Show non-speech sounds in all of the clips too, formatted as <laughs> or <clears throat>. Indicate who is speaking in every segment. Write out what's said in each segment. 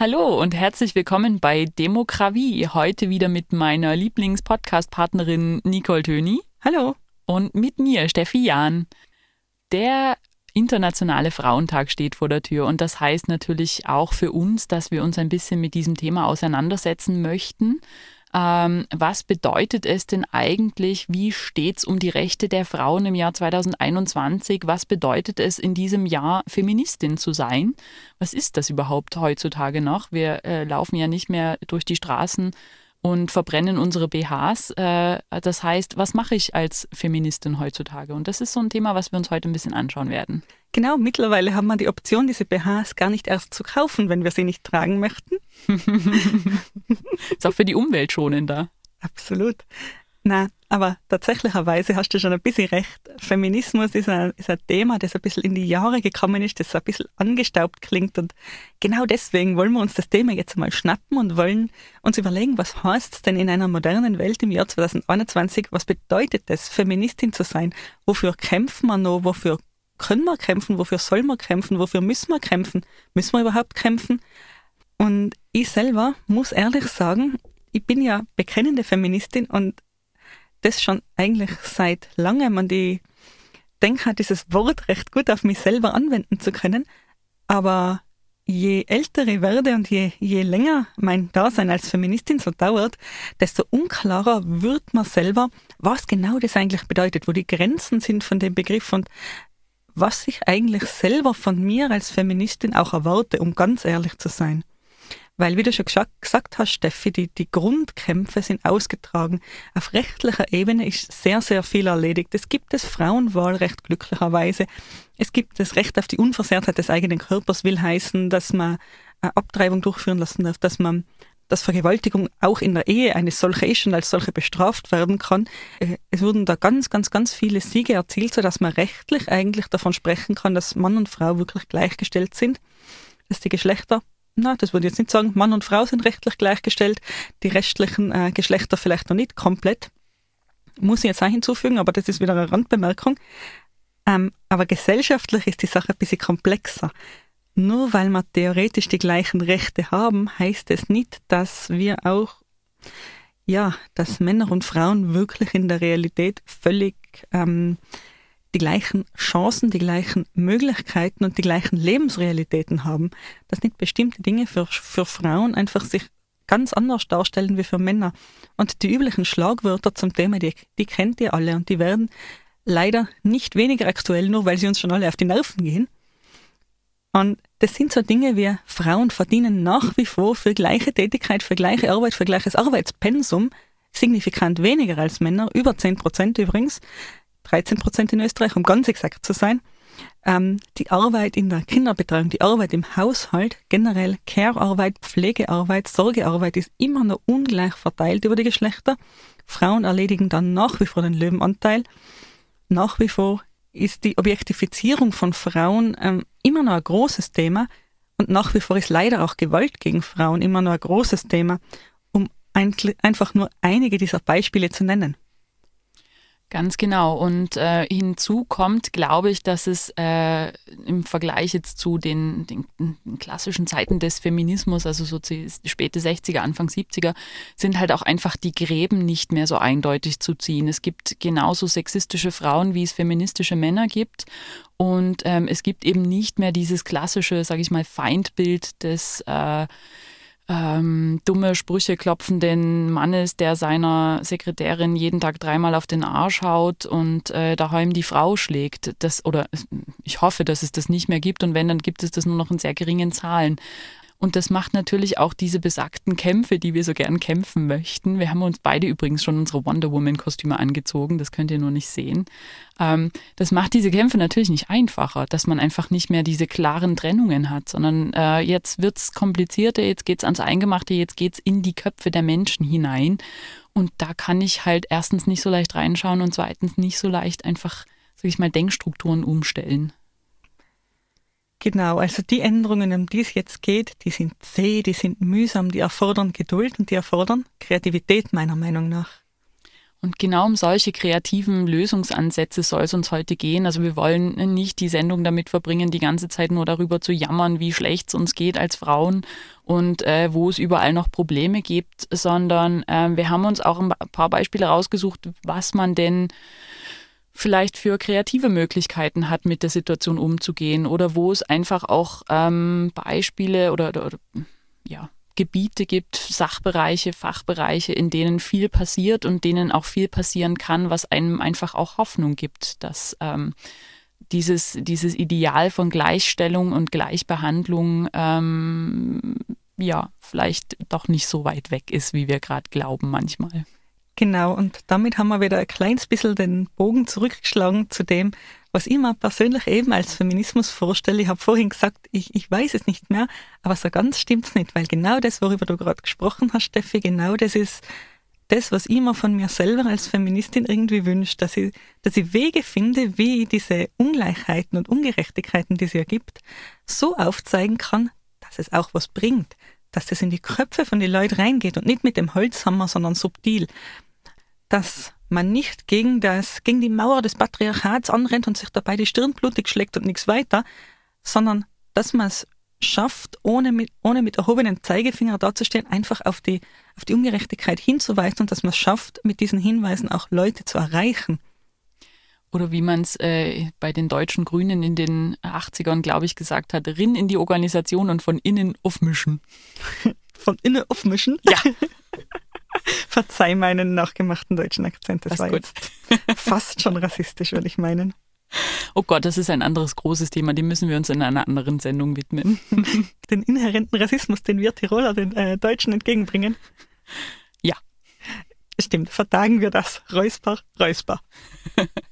Speaker 1: Hallo und herzlich willkommen bei Demokratie. Heute wieder mit meiner Lieblings-Podcast-Partnerin Nicole Töni.
Speaker 2: Hallo.
Speaker 1: Und mit mir, Steffi Jahn. Der Internationale Frauentag steht vor der Tür und das heißt natürlich auch für uns, dass wir uns ein bisschen mit diesem Thema auseinandersetzen möchten. Ähm, was bedeutet es denn eigentlich? Wie steht es um die Rechte der Frauen im Jahr 2021? Was bedeutet es in diesem Jahr, Feministin zu sein? Was ist das überhaupt heutzutage noch? Wir äh, laufen ja nicht mehr durch die Straßen und verbrennen unsere BHs. Äh, das heißt, was mache ich als Feministin heutzutage? Und das ist so ein Thema, was wir uns heute ein bisschen anschauen werden.
Speaker 2: Genau, mittlerweile haben wir die Option, diese BHs gar nicht erst zu kaufen, wenn wir sie nicht tragen möchten.
Speaker 1: ist auch für die Umwelt schonender.
Speaker 2: Absolut. Na, aber tatsächlicherweise hast du schon ein bisschen recht. Feminismus ist ein, ist ein Thema, das ein bisschen in die Jahre gekommen ist, das ein bisschen angestaubt klingt. Und genau deswegen wollen wir uns das Thema jetzt mal schnappen und wollen uns überlegen, was heißt es denn in einer modernen Welt im Jahr 2021? Was bedeutet es, Feministin zu sein? Wofür kämpfen wir noch? Wofür können wir kämpfen? Wofür sollen wir kämpfen? Wofür müssen wir kämpfen? Müssen wir überhaupt kämpfen? Und ich selber muss ehrlich sagen, ich bin ja bekennende Feministin und das schon eigentlich seit langem und ich denke, dieses Wort recht gut auf mich selber anwenden zu können. Aber je älter ich werde und je, je länger mein Dasein als Feministin so dauert, desto unklarer wird man selber, was genau das eigentlich bedeutet, wo die Grenzen sind von dem Begriff und was ich eigentlich selber von mir als Feministin auch erwarte, um ganz ehrlich zu sein. Weil, wie du schon gesagt hast, Steffi, die, die Grundkämpfe sind ausgetragen. Auf rechtlicher Ebene ist sehr, sehr viel erledigt. Es gibt das Frauenwahlrecht glücklicherweise. Es gibt das Recht auf die Unversehrtheit des eigenen Körpers, will heißen, dass man eine Abtreibung durchführen lassen darf, dass man dass Vergewaltigung auch in der Ehe eine solche ist und als solche bestraft werden kann. Äh, es wurden da ganz, ganz, ganz viele Siege erzielt, sodass man rechtlich eigentlich davon sprechen kann, dass Mann und Frau wirklich gleichgestellt sind, dass die Geschlechter na, das würde ich jetzt nicht sagen, Mann und Frau sind rechtlich gleichgestellt, die restlichen äh, Geschlechter vielleicht noch nicht komplett. Muss ich jetzt auch hinzufügen, aber das ist wieder eine Randbemerkung. Ähm, aber gesellschaftlich ist die Sache ein bisschen komplexer. Nur weil wir theoretisch die gleichen Rechte haben, heißt es nicht, dass wir auch, ja, dass Männer und Frauen wirklich in der Realität völlig ähm, die gleichen Chancen, die gleichen Möglichkeiten und die gleichen Lebensrealitäten haben, dass nicht bestimmte Dinge für, für Frauen einfach sich ganz anders darstellen wie für Männer. Und die üblichen Schlagwörter zum Thema, die, die kennt ihr alle und die werden leider nicht weniger aktuell, nur weil sie uns schon alle auf die Nerven gehen. Und das sind so Dinge wie Frauen verdienen nach wie vor für gleiche Tätigkeit, für gleiche Arbeit, für gleiches Arbeitspensum signifikant weniger als Männer, über 10 Prozent übrigens. 13 Prozent in Österreich, um ganz exakt zu sein. Ähm, die Arbeit in der Kinderbetreuung, die Arbeit im Haushalt, generell Care-Arbeit, Pflegearbeit, Sorgearbeit ist immer noch ungleich verteilt über die Geschlechter. Frauen erledigen dann nach wie vor den Löwenanteil. Nach wie vor ist die Objektifizierung von Frauen ähm, immer noch ein großes Thema und nach wie vor ist leider auch Gewalt gegen Frauen immer noch ein großes Thema, um ein, einfach nur einige dieser Beispiele zu nennen.
Speaker 1: Ganz genau. Und äh, hinzu kommt, glaube ich, dass es äh, im Vergleich jetzt zu den, den, den, klassischen Zeiten des Feminismus, also so späte 60er, Anfang 70er, sind halt auch einfach die Gräben nicht mehr so eindeutig zu ziehen. Es gibt genauso sexistische Frauen, wie es feministische Männer gibt. Und ähm, es gibt eben nicht mehr dieses klassische, sage ich mal, Feindbild des äh, ähm, dumme Sprüche klopfenden Mannes, der seiner Sekretärin jeden Tag dreimal auf den Arsch haut und äh, daheim die Frau schlägt. Das, oder ich hoffe, dass es das nicht mehr gibt und wenn, dann gibt es das nur noch in sehr geringen Zahlen. Und das macht natürlich auch diese besagten Kämpfe, die wir so gern kämpfen möchten. Wir haben uns beide übrigens schon unsere Wonder Woman-Kostüme angezogen, das könnt ihr nur nicht sehen. Ähm, das macht diese Kämpfe natürlich nicht einfacher, dass man einfach nicht mehr diese klaren Trennungen hat, sondern äh, jetzt wird's komplizierter, jetzt geht's ans Eingemachte, jetzt geht's in die Köpfe der Menschen hinein. Und da kann ich halt erstens nicht so leicht reinschauen und zweitens nicht so leicht einfach, sag ich mal, Denkstrukturen umstellen.
Speaker 2: Genau, also die Änderungen, um die es jetzt geht, die sind zäh, die sind mühsam, die erfordern Geduld und die erfordern Kreativität meiner Meinung nach.
Speaker 1: Und genau um solche kreativen Lösungsansätze soll es uns heute gehen. Also wir wollen nicht die Sendung damit verbringen, die ganze Zeit nur darüber zu jammern, wie schlecht es uns geht als Frauen und äh, wo es überall noch Probleme gibt, sondern äh, wir haben uns auch ein paar Beispiele rausgesucht, was man denn vielleicht für kreative Möglichkeiten hat, mit der Situation umzugehen oder wo es einfach auch ähm, Beispiele oder, oder, oder ja, Gebiete gibt, Sachbereiche, Fachbereiche, in denen viel passiert und denen auch viel passieren kann, was einem einfach auch Hoffnung gibt, dass ähm, dieses, dieses Ideal von Gleichstellung und Gleichbehandlung ähm, ja vielleicht doch nicht so weit weg ist, wie wir gerade glauben manchmal.
Speaker 2: Genau, und damit haben wir wieder ein kleines bisschen den Bogen zurückgeschlagen zu dem, was ich mir persönlich eben als Feminismus vorstelle. Ich habe vorhin gesagt, ich, ich weiß es nicht mehr, aber so ganz stimmt's nicht, weil genau das, worüber du gerade gesprochen hast, Steffi, genau das ist das, was ich mir von mir selber als Feministin irgendwie wünsche, dass ich, dass ich Wege finde, wie ich diese Ungleichheiten und Ungerechtigkeiten, die es ja gibt, so aufzeigen kann, dass es auch was bringt, dass das in die Köpfe von den Leuten reingeht und nicht mit dem Holzhammer, sondern subtil dass man nicht gegen, das, gegen die Mauer des Patriarchats anrennt und sich dabei die Stirn blutig schlägt und nichts weiter, sondern dass man es schafft, ohne mit, ohne mit erhobenen Zeigefinger dazustehen, einfach auf die, auf die Ungerechtigkeit hinzuweisen und dass man es schafft, mit diesen Hinweisen auch Leute zu erreichen.
Speaker 1: Oder wie man es äh, bei den deutschen Grünen in den 80ern, glaube ich, gesagt hat, rin in die Organisation und von innen aufmischen. <laughs>
Speaker 2: von innen aufmischen?
Speaker 1: Ja. <laughs> <laughs>
Speaker 2: Verzeih meinen nachgemachten deutschen Akzent. Das,
Speaker 1: das
Speaker 2: war gut. jetzt fast schon rassistisch, würde ich meinen.
Speaker 1: Oh Gott, das ist ein anderes großes Thema, dem müssen wir uns in einer anderen Sendung widmen. <laughs>
Speaker 2: Den inhärenten Rassismus, den wir Tiroler den äh, Deutschen entgegenbringen.
Speaker 1: Ja.
Speaker 2: Stimmt, vertagen wir das. Räusper, Räusper. <laughs>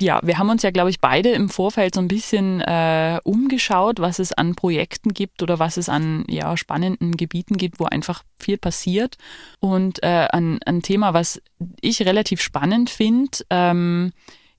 Speaker 1: ja, wir haben uns ja, glaube ich, beide im Vorfeld so ein bisschen äh, umgeschaut, was es an Projekten gibt oder was es an ja, spannenden Gebieten gibt, wo einfach viel passiert. Und äh, ein, ein Thema, was ich relativ spannend finde, ähm,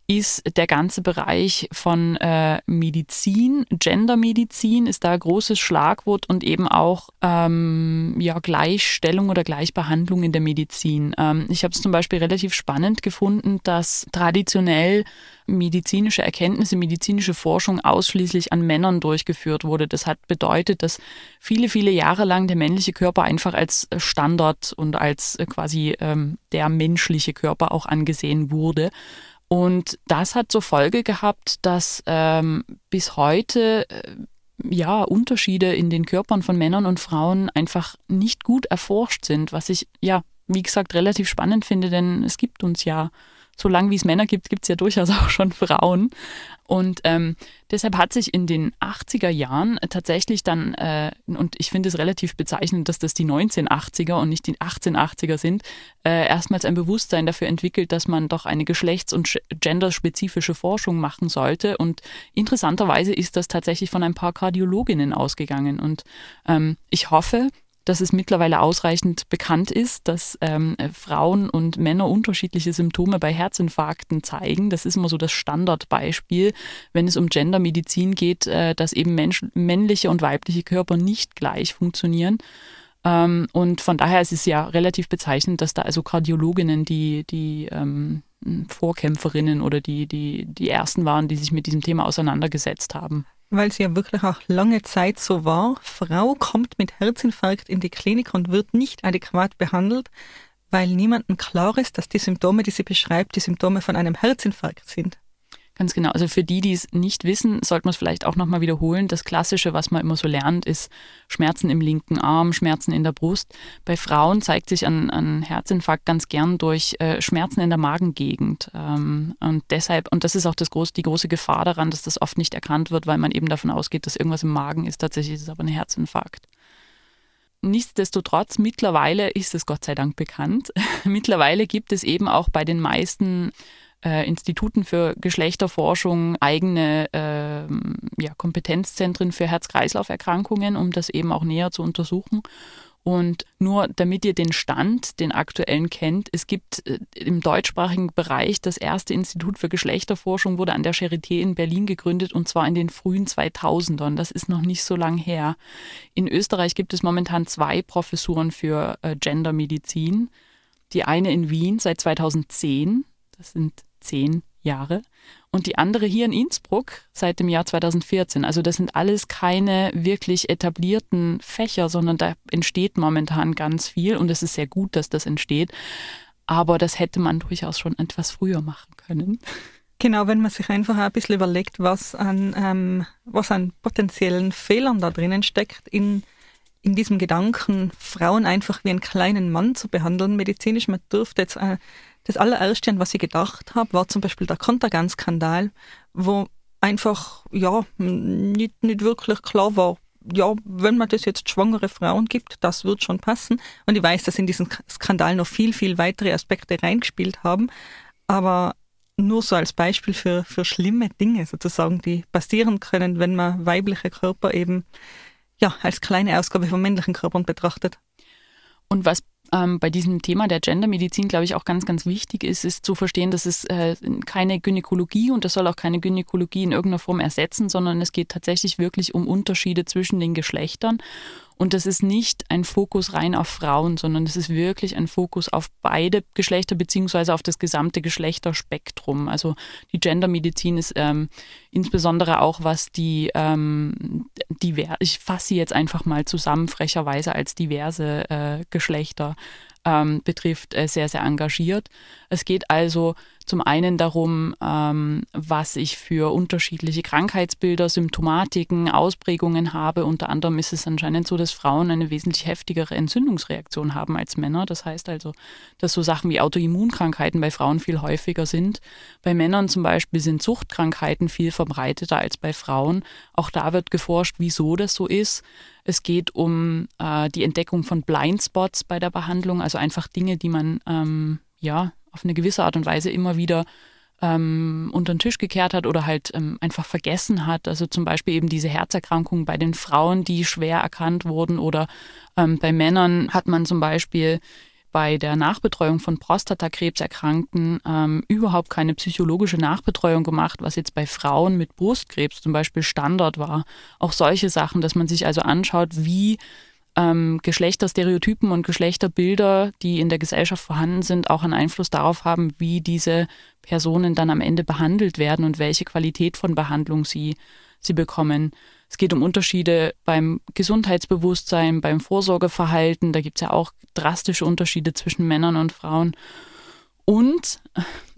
Speaker 1: ist der ganze Bereich von äh, Medizin, Gendermedizin ist da ein großes Schlagwort und eben auch ähm, ja, Gleichstellung oder Gleichbehandlung in der Medizin. Ähm, ich habe es zum Beispiel relativ spannend gefunden, dass traditionell medizinische Erkenntnisse, medizinische Forschung ausschließlich an Männern durchgeführt wurde. Das hat bedeutet, dass viele, viele Jahre lang der männliche Körper einfach als Standard und als quasi ähm, der menschliche Körper auch angesehen wurde. Und das hat zur Folge gehabt, dass ähm, bis heute äh, ja Unterschiede in den Körpern von Männern und Frauen einfach nicht gut erforscht sind, was ich ja, wie gesagt, relativ spannend finde, denn es gibt uns ja solange wie es Männer gibt, gibt es ja durchaus <laughs> auch schon Frauen. Und ähm, deshalb hat sich in den 80er Jahren tatsächlich dann, äh, und ich finde es relativ bezeichnend, dass das die 1980er und nicht die 1880er sind, äh, erstmals ein Bewusstsein dafür entwickelt, dass man doch eine geschlechts- und genderspezifische Forschung machen sollte. Und interessanterweise ist das tatsächlich von ein paar Kardiologinnen ausgegangen. Und ähm, ich hoffe, dass es mittlerweile ausreichend bekannt ist, dass ähm, Frauen und Männer unterschiedliche Symptome bei Herzinfarkten zeigen. Das ist immer so das Standardbeispiel, wenn es um Gendermedizin geht, äh, dass eben Mensch, männliche und weibliche Körper nicht gleich funktionieren. Ähm, und von daher ist es ja relativ bezeichnend, dass da also Kardiologinnen die, die ähm, Vorkämpferinnen oder die, die, die ersten waren, die sich mit diesem Thema auseinandergesetzt haben
Speaker 2: weil es ja wirklich auch lange Zeit so war. Frau kommt mit Herzinfarkt in die Klinik und wird nicht adäquat behandelt, weil niemandem klar ist, dass die Symptome, die sie beschreibt, die Symptome von einem Herzinfarkt sind.
Speaker 1: Ganz genau. Also für die, die es nicht wissen, sollte man es vielleicht auch nochmal wiederholen. Das Klassische, was man immer so lernt, ist Schmerzen im linken Arm, Schmerzen in der Brust. Bei Frauen zeigt sich ein, ein Herzinfarkt ganz gern durch äh, Schmerzen in der Magengegend. Ähm, und deshalb, und das ist auch das groß, die große Gefahr daran, dass das oft nicht erkannt wird, weil man eben davon ausgeht, dass irgendwas im Magen ist. Tatsächlich ist es aber ein Herzinfarkt. Nichtsdestotrotz, mittlerweile ist es Gott sei Dank bekannt. <laughs> mittlerweile gibt es eben auch bei den meisten äh, Instituten für Geschlechterforschung eigene äh, ja, Kompetenzzentren für Herz-Kreislauf-Erkrankungen, um das eben auch näher zu untersuchen. Und nur damit ihr den Stand, den aktuellen kennt, es gibt äh, im deutschsprachigen Bereich das erste Institut für Geschlechterforschung, wurde an der Charité in Berlin gegründet und zwar in den frühen 2000ern. Das ist noch nicht so lang her. In Österreich gibt es momentan zwei Professuren für äh, Gendermedizin. Die eine in Wien seit 2010, das sind zehn Jahre. Und die andere hier in Innsbruck seit dem Jahr 2014. Also das sind alles keine wirklich etablierten Fächer, sondern da entsteht momentan ganz viel und es ist sehr gut, dass das entsteht. Aber das hätte man durchaus schon etwas früher machen können.
Speaker 2: Genau, wenn man sich einfach ein bisschen überlegt, was an, ähm, was an potenziellen Fehlern da drinnen steckt, in, in diesem Gedanken, Frauen einfach wie einen kleinen Mann zu behandeln, medizinisch, man dürfte jetzt äh, das allererste, an was ich gedacht habe, war zum Beispiel der Kontergan-Skandal, wo einfach ja nicht, nicht wirklich klar war, ja, wenn man das jetzt schwangere Frauen gibt, das wird schon passen. Und ich weiß, dass in diesen Skandal noch viel, viel weitere Aspekte reingespielt haben. Aber nur so als Beispiel für, für schlimme Dinge sozusagen, die passieren können, wenn man weibliche Körper eben ja, als kleine Ausgabe von männlichen Körpern betrachtet.
Speaker 1: Und was ähm, bei diesem Thema der Gendermedizin, glaube ich, auch ganz, ganz wichtig ist, ist zu verstehen, dass es äh, keine Gynäkologie und das soll auch keine Gynäkologie in irgendeiner Form ersetzen, sondern es geht tatsächlich wirklich um Unterschiede zwischen den Geschlechtern. Und das ist nicht ein Fokus rein auf Frauen, sondern es ist wirklich ein Fokus auf beide Geschlechter beziehungsweise auf das gesamte Geschlechterspektrum. Also die Gendermedizin ist ähm, insbesondere auch was die, ähm, diver ich fasse sie jetzt einfach mal zusammen frecherweise als diverse äh, Geschlechter ähm, betrifft, äh, sehr, sehr engagiert. Es geht also zum einen darum, ähm, was ich für unterschiedliche Krankheitsbilder, Symptomatiken, Ausprägungen habe. Unter anderem ist es anscheinend so, dass Frauen eine wesentlich heftigere Entzündungsreaktion haben als Männer. Das heißt also, dass so Sachen wie Autoimmunkrankheiten bei Frauen viel häufiger sind. Bei Männern zum Beispiel sind Zuchtkrankheiten viel verbreiteter als bei Frauen. Auch da wird geforscht, wieso das so ist. Es geht um äh, die Entdeckung von Blindspots bei der Behandlung, also einfach Dinge, die man ähm, ja auf eine gewisse Art und Weise immer wieder ähm, unter den Tisch gekehrt hat oder halt ähm, einfach vergessen hat. Also zum Beispiel eben diese Herzerkrankungen bei den Frauen, die schwer erkannt wurden oder ähm, bei Männern hat man zum Beispiel bei der Nachbetreuung von Prostatakrebserkrankten ähm, überhaupt keine psychologische Nachbetreuung gemacht, was jetzt bei Frauen mit Brustkrebs zum Beispiel Standard war. Auch solche Sachen, dass man sich also anschaut, wie ähm, Geschlechterstereotypen und Geschlechterbilder, die in der Gesellschaft vorhanden sind, auch einen Einfluss darauf haben, wie diese Personen dann am Ende behandelt werden und welche Qualität von Behandlung sie, sie bekommen. Es geht um Unterschiede beim Gesundheitsbewusstsein, beim Vorsorgeverhalten. Da gibt es ja auch drastische Unterschiede zwischen Männern und Frauen. Und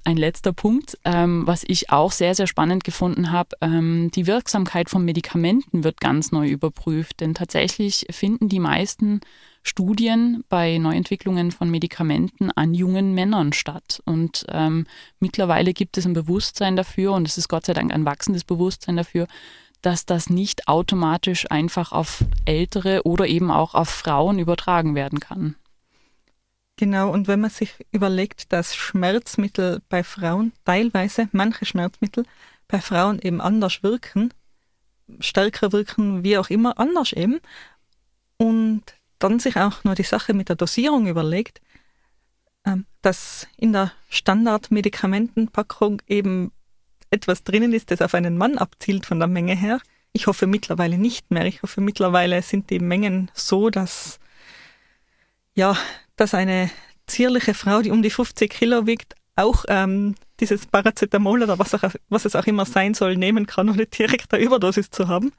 Speaker 1: ein letzter Punkt, ähm, was ich auch sehr, sehr spannend gefunden habe, ähm, die Wirksamkeit von Medikamenten wird ganz neu überprüft. Denn tatsächlich finden die meisten Studien bei Neuentwicklungen von Medikamenten an jungen Männern statt. Und ähm, mittlerweile gibt es ein Bewusstsein dafür, und es ist Gott sei Dank ein wachsendes Bewusstsein dafür, dass das nicht automatisch einfach auf ältere oder eben auch auf Frauen übertragen werden kann.
Speaker 2: Genau, und wenn man sich überlegt, dass Schmerzmittel bei Frauen teilweise, manche Schmerzmittel bei Frauen eben anders wirken, stärker wirken, wie auch immer, anders eben, und dann sich auch nur die Sache mit der Dosierung überlegt, ähm, dass in der Standardmedikamentenpackung eben etwas drinnen ist, das auf einen Mann abzielt von der Menge her. Ich hoffe mittlerweile nicht mehr. Ich hoffe mittlerweile sind die Mengen so, dass ja, dass eine zierliche Frau, die um die 50 Kilo wiegt, auch ähm, dieses Paracetamol oder was, auch, was es auch immer sein soll, nehmen kann, ohne direkt eine Überdosis zu haben.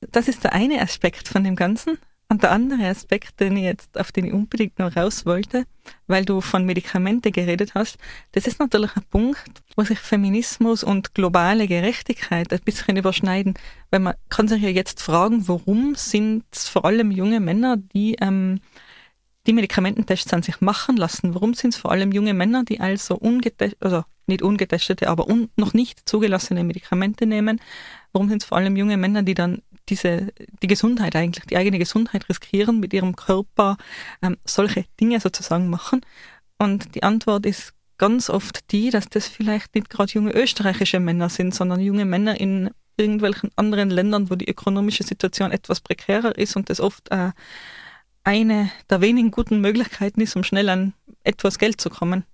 Speaker 2: Das ist der eine Aspekt von dem Ganzen. Und der andere Aspekt, den ich jetzt, auf den ich unbedingt noch raus wollte, weil du von Medikamente geredet hast, das ist natürlich ein Punkt, wo sich Feminismus und globale Gerechtigkeit ein bisschen überschneiden. Weil man kann sich ja jetzt fragen, warum sind vor allem junge Männer, die ähm, die Medikamententests an sich machen lassen? Warum sind es vor allem junge Männer, die also ungetestet, also nicht ungetestete, aber un noch nicht zugelassene Medikamente nehmen? Warum sind es vor allem junge Männer, die dann diese, die Gesundheit eigentlich, die eigene Gesundheit riskieren, mit ihrem Körper ähm, solche Dinge sozusagen machen? Und die Antwort ist ganz oft die, dass das vielleicht nicht gerade junge österreichische Männer sind, sondern junge Männer in irgendwelchen anderen Ländern, wo die ökonomische Situation etwas prekärer ist und das oft äh, eine der wenigen guten Möglichkeiten ist, um schnell an etwas Geld zu kommen.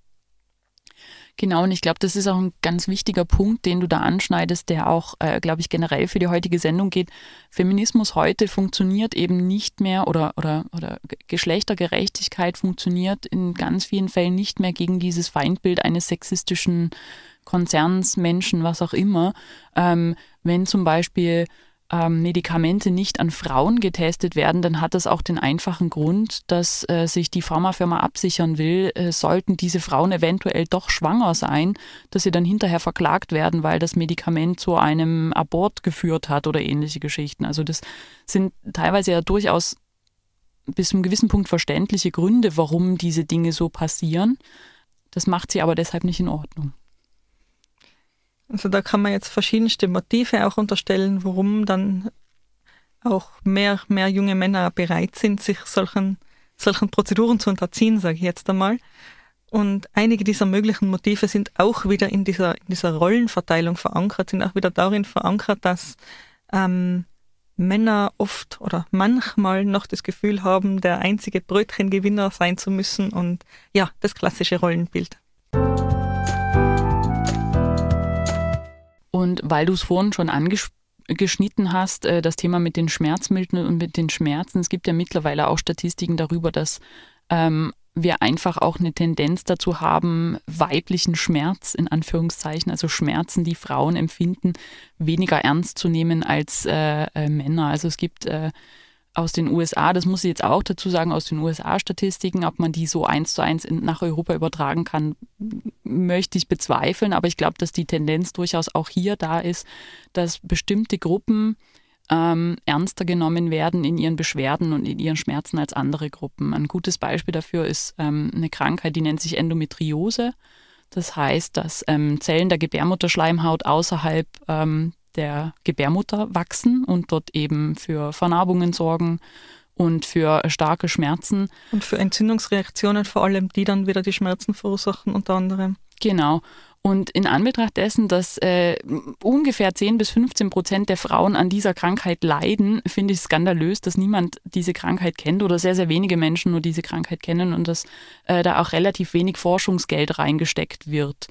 Speaker 1: Genau, und ich glaube, das ist auch ein ganz wichtiger Punkt, den du da anschneidest, der auch, äh, glaube ich, generell für die heutige Sendung geht. Feminismus heute funktioniert eben nicht mehr oder, oder, oder Geschlechtergerechtigkeit funktioniert in ganz vielen Fällen nicht mehr gegen dieses Feindbild eines sexistischen Konzerns, Menschen, was auch immer. Ähm, wenn zum Beispiel ähm, Medikamente nicht an Frauen getestet werden, dann hat das auch den einfachen Grund, dass äh, sich die Pharmafirma absichern will, äh, sollten diese Frauen eventuell doch schwanger sein, dass sie dann hinterher verklagt werden, weil das Medikament zu einem Abort geführt hat oder ähnliche Geschichten. Also das sind teilweise ja durchaus bis zu einem gewissen Punkt verständliche Gründe, warum diese Dinge so passieren. Das macht sie aber deshalb nicht in Ordnung.
Speaker 2: Also da kann man jetzt verschiedenste Motive auch unterstellen, warum dann auch mehr, mehr junge Männer bereit sind, sich solchen, solchen Prozeduren zu unterziehen, sage ich jetzt einmal. Und einige dieser möglichen Motive sind auch wieder in dieser, in dieser Rollenverteilung verankert, sind auch wieder darin verankert, dass ähm, Männer oft oder manchmal noch das Gefühl haben, der einzige Brötchengewinner sein zu müssen und ja, das klassische Rollenbild.
Speaker 1: Und weil du es vorhin schon angeschnitten hast, äh, das Thema mit den Schmerzmitteln und mit den Schmerzen, es gibt ja mittlerweile auch Statistiken darüber, dass ähm, wir einfach auch eine Tendenz dazu haben, weiblichen Schmerz in Anführungszeichen, also Schmerzen, die Frauen empfinden, weniger ernst zu nehmen als äh, äh, Männer. Also es gibt äh, aus den USA, das muss ich jetzt auch dazu sagen, aus den USA-Statistiken, ob man die so eins zu eins in, nach Europa übertragen kann, möchte ich bezweifeln. Aber ich glaube, dass die Tendenz durchaus auch hier da ist, dass bestimmte Gruppen ähm, ernster genommen werden in ihren Beschwerden und in ihren Schmerzen als andere Gruppen. Ein gutes Beispiel dafür ist ähm, eine Krankheit, die nennt sich Endometriose. Das heißt, dass ähm, Zellen der Gebärmutterschleimhaut außerhalb ähm, der Gebärmutter wachsen und dort eben für Vernarbungen sorgen und für starke Schmerzen.
Speaker 2: Und für Entzündungsreaktionen vor allem, die dann wieder die Schmerzen verursachen unter anderem.
Speaker 1: Genau. Und in Anbetracht dessen, dass äh, ungefähr 10 bis 15 Prozent der Frauen an dieser Krankheit leiden, finde ich skandalös, dass niemand diese Krankheit kennt oder sehr, sehr wenige Menschen nur diese Krankheit kennen und dass äh, da auch relativ wenig Forschungsgeld reingesteckt wird.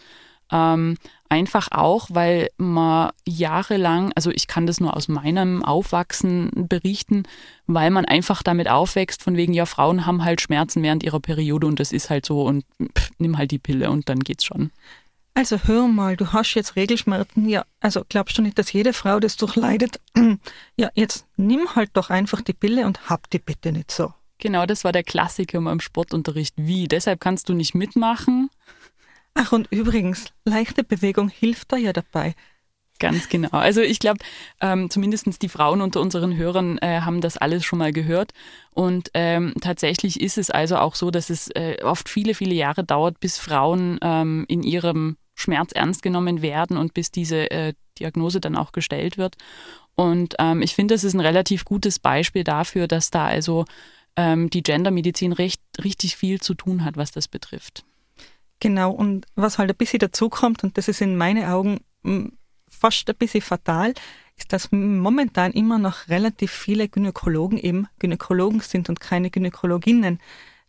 Speaker 1: Ähm, einfach auch, weil man jahrelang, also ich kann das nur aus meinem Aufwachsen berichten, weil man einfach damit aufwächst, von wegen, ja, Frauen haben halt Schmerzen während ihrer Periode und das ist halt so und pff, nimm halt die Pille und dann geht's schon.
Speaker 2: Also hör mal, du hast jetzt Regelschmerzen. Ja, also glaubst du nicht, dass jede Frau das durchleidet? <clears throat> Ja, jetzt nimm halt doch einfach die Pille und hab die bitte nicht so.
Speaker 1: Genau, das war der Klassiker im Sportunterricht. Wie? Deshalb kannst du nicht mitmachen?
Speaker 2: Ach, und übrigens, leichte Bewegung hilft da ja dabei.
Speaker 1: Ganz genau. Also ich glaube, ähm, zumindest die Frauen unter unseren Hörern äh, haben das alles schon mal gehört. Und ähm, tatsächlich ist es also auch so, dass es äh, oft viele, viele Jahre dauert, bis Frauen ähm, in ihrem Schmerz ernst genommen werden und bis diese äh, Diagnose dann auch gestellt wird. Und ähm, ich finde, das ist ein relativ gutes Beispiel dafür, dass da also ähm, die Gendermedizin recht, richtig viel zu tun hat, was das betrifft.
Speaker 2: Genau, und was halt ein bisschen dazukommt, und das ist in meinen Augen hm, fast ein bisschen fatal, ist, dass momentan immer noch relativ viele Gynäkologen eben Gynäkologen sind und keine Gynäkologinnen.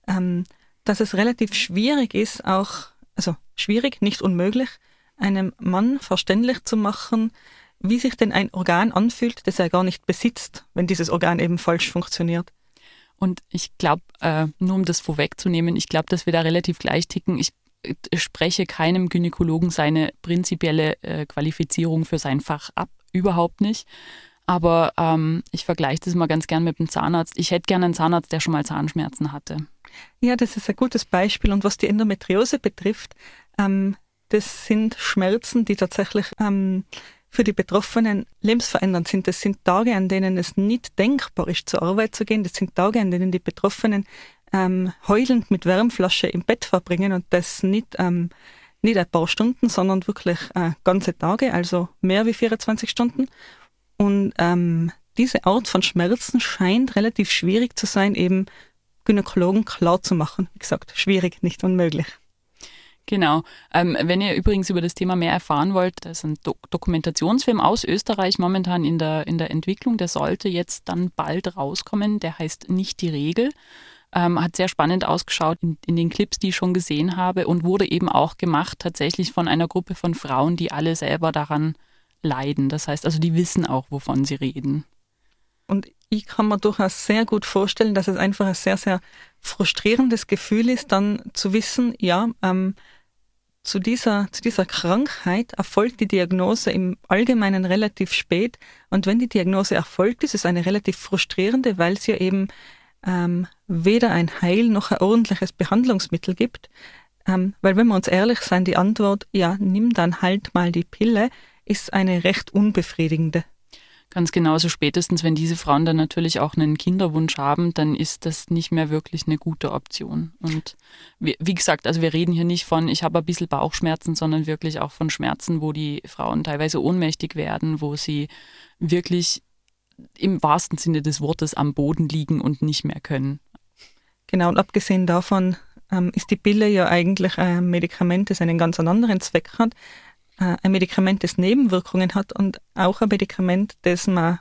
Speaker 2: Ähm, dass es relativ schwierig ist, auch, also schwierig, nicht unmöglich, einem Mann verständlich zu machen, wie sich denn ein Organ anfühlt, das er gar nicht besitzt, wenn dieses Organ eben falsch funktioniert.
Speaker 1: Und ich glaube, äh, nur um das vorwegzunehmen, ich glaube, dass wir da relativ gleich ticken. Ich spreche keinem Gynäkologen seine prinzipielle äh, Qualifizierung für sein Fach ab, überhaupt nicht. Aber ähm, ich vergleiche das mal ganz gern mit dem Zahnarzt. Ich hätte gerne einen Zahnarzt, der schon mal Zahnschmerzen hatte.
Speaker 2: Ja, das ist ein gutes Beispiel. Und was die Endometriose betrifft, ähm, das sind Schmerzen, die tatsächlich ähm, für die Betroffenen lebensverändernd sind. Das sind Tage, an denen es nicht denkbar ist, zur Arbeit zu gehen. Das sind Tage, an denen die Betroffenen ähm, heulend mit Wärmflasche im Bett verbringen und das nicht, ähm, nicht ein paar Stunden, sondern wirklich äh, ganze Tage, also mehr wie 24 Stunden. Und ähm, diese Art von Schmerzen scheint relativ schwierig zu sein, eben Gynäkologen klar zu machen. Wie gesagt, schwierig, nicht unmöglich.
Speaker 1: Genau. Ähm, wenn ihr übrigens über das Thema mehr erfahren wollt, da ist ein Do Dokumentationsfilm aus Österreich momentan in der, in der Entwicklung. Der sollte jetzt dann bald rauskommen. Der heißt Nicht die Regel. Ähm, hat sehr spannend ausgeschaut in, in, den Clips, die ich schon gesehen habe und wurde eben auch gemacht tatsächlich von einer Gruppe von Frauen, die alle selber daran leiden. Das heißt also, die wissen auch, wovon sie reden.
Speaker 2: Und ich kann mir durchaus sehr gut vorstellen, dass es einfach ein sehr, sehr frustrierendes Gefühl ist, dann zu wissen, ja, ähm, zu dieser, zu dieser Krankheit erfolgt die Diagnose im Allgemeinen relativ spät. Und wenn die Diagnose erfolgt, ist es eine relativ frustrierende, weil es ja eben ähm, weder ein Heil noch ein ordentliches Behandlungsmittel gibt. Ähm, weil wenn wir uns ehrlich sein, die Antwort, ja, nimm dann halt mal die Pille, ist eine recht unbefriedigende.
Speaker 1: Ganz genauso spätestens, wenn diese Frauen dann natürlich auch einen Kinderwunsch haben, dann ist das nicht mehr wirklich eine gute Option. Und wie, wie gesagt, also wir reden hier nicht von, ich habe ein bisschen Bauchschmerzen, sondern wirklich auch von Schmerzen, wo die Frauen teilweise ohnmächtig werden, wo sie wirklich im wahrsten Sinne des Wortes am Boden liegen und nicht mehr können.
Speaker 2: Genau, und abgesehen davon ähm, ist die Pille ja eigentlich ein Medikament, das einen ganz anderen Zweck hat. Äh, ein Medikament, das Nebenwirkungen hat und auch ein Medikament, das man